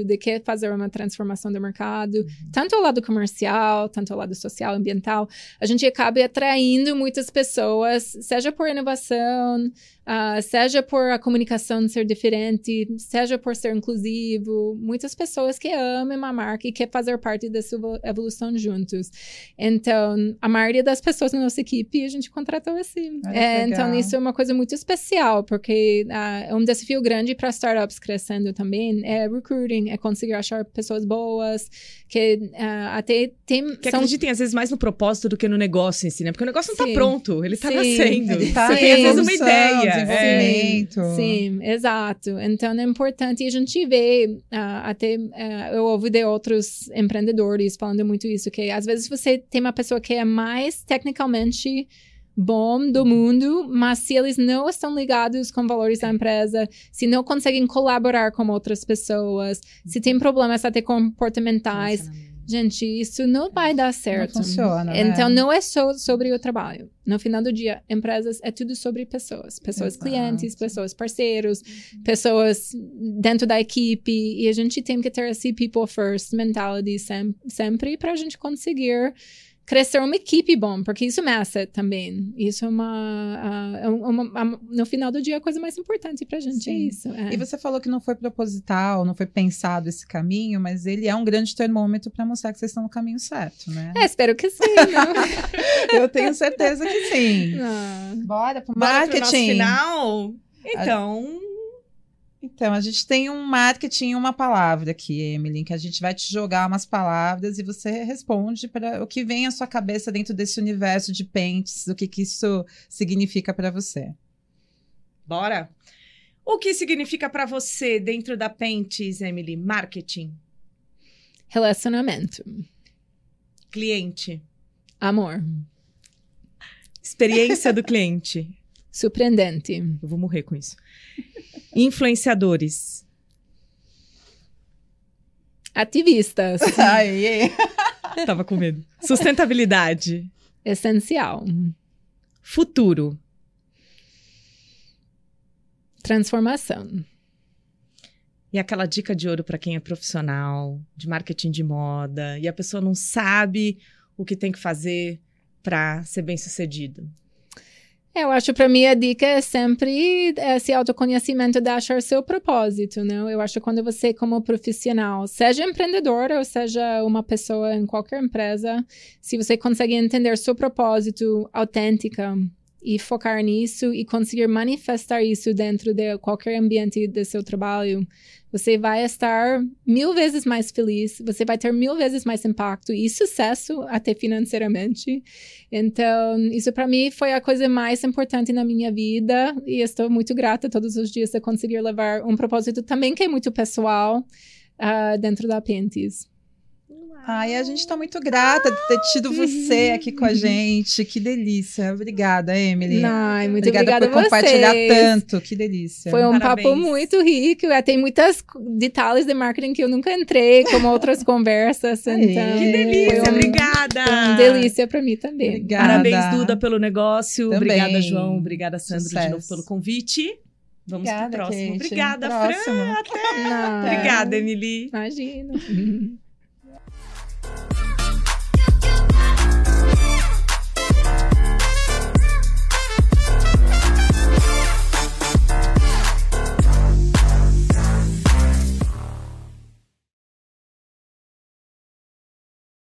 de que fazer uma transformação do mercado,
Uhum.
tanto ao lado comercial, tanto ao lado social, ambiental, a gente acaba atraindo muitas pessoas, seja por inovação, ah, seja por a comunicação ser diferente, seja por ser inclusivo, muitas pessoas que amam a marca e querem fazer parte dessa evolu- evolução juntos. Então, a maioria das pessoas na nossa equipe a gente contratou assim. É, então, isso é uma coisa muito especial, porque ah, é um desafio grande para startups crescendo também, é recruiting, é conseguir achar pessoas boas, que ah, até tem...
Que
são
acreditem, às vezes, mais no propósito do que no negócio em si, né? Porque o negócio não
Sim.
tá pronto, ele tá
Sim.
nascendo.
Ele tá
Você
em
tem, às vezes, uma ideia. É.
desenvolvimento.
Sim, exato. Então é importante a gente ver, ah, até ah, eu ouvi de outros empreendedores falando muito isso, que às vezes você tem uma pessoa que é mais tecnicamente bom do mundo, mas se eles não estão ligados com valores da empresa, se não conseguem colaborar com outras pessoas, se tem problemas até comportamentais, gente, isso não vai dar certo.
Não funciona, né?
Então, não é só sobre o trabalho. No final do dia, empresas é tudo sobre pessoas. Pessoas
Exato.
clientes, pessoas parceiros, pessoas dentro da equipe. E a gente tem que ter esse people first mentality sem, sempre para a gente conseguir crescer uma equipe bom, porque isso é um asset também. Isso é uma, é uma- uma- no final do dia a coisa mais importante pra gente é
Sim.
isso. é.
E você falou que não foi proposital, não foi pensado esse caminho, mas ele é um grande termômetro para mostrar que vocês estão no caminho certo, né?
É, espero que sim.
Eu tenho certeza que sim.
Ah.
Bora pro
Bora pro nosso
marketing.
final? Então,
Então, a gente tem um marketing e uma palavra aqui, Emily, que a gente vai te jogar umas palavras e você responde para o que vem à sua cabeça dentro desse universo de pentes, o que, que isso significa para você.
bora. O que significa pra você dentro da Pentes, Emily? Marketing,
Relacionamento.
cliente,
Amor.
experiência do cliente.
Surpreendente.
Eu vou morrer com isso. Influenciadores,
Ativistas.
Aí,
tava com medo. Sustentabilidade,
Essencial.
futuro,
Transformação.
E aquela dica de ouro para quem é profissional, de marketing de moda, e a pessoa não sabe o que tem que fazer para ser bem sucedido.
Eu acho para mim a dica é sempre esse autoconhecimento de achar seu propósito, né? Eu acho quando você como profissional, seja empreendedor ou seja uma pessoa em qualquer empresa, se você consegue entender seu propósito autêntica e focar nisso e conseguir manifestar isso dentro de qualquer ambiente do seu trabalho, você vai estar mil vezes mais feliz, você vai ter mil vezes mais impacto e sucesso até financeiramente. Então, isso para mim foi a coisa mais importante na minha vida e estou muito grata todos os dias de conseguir levar um propósito também que é muito pessoal ah, dentro da Pentes.
Ai, a gente tá muito grata de ter tido você aqui com a gente. Que delícia. Obrigada, Emily.
Ai, muito
obrigada,
obrigada,
por compartilhar
vocês.
tanto. Que delícia.
Foi um
Parabéns.
papo muito rico. é, Tem muitos detalhes de marketing que eu nunca entrei, como outras conversas. Então,
Que delícia,
um-
obrigada!
foi uma delícia para mim também.
Obrigada.
Parabéns, Duda, pelo negócio.
Também.
Obrigada, João. Obrigada, Sandro, de
Sucesso.
novo pelo convite. Vamos
Obrigada,
pro próximo.
Kate.
Obrigada,
Próximo.
Fran.
Não,
Obrigada, Emily.
Imagina.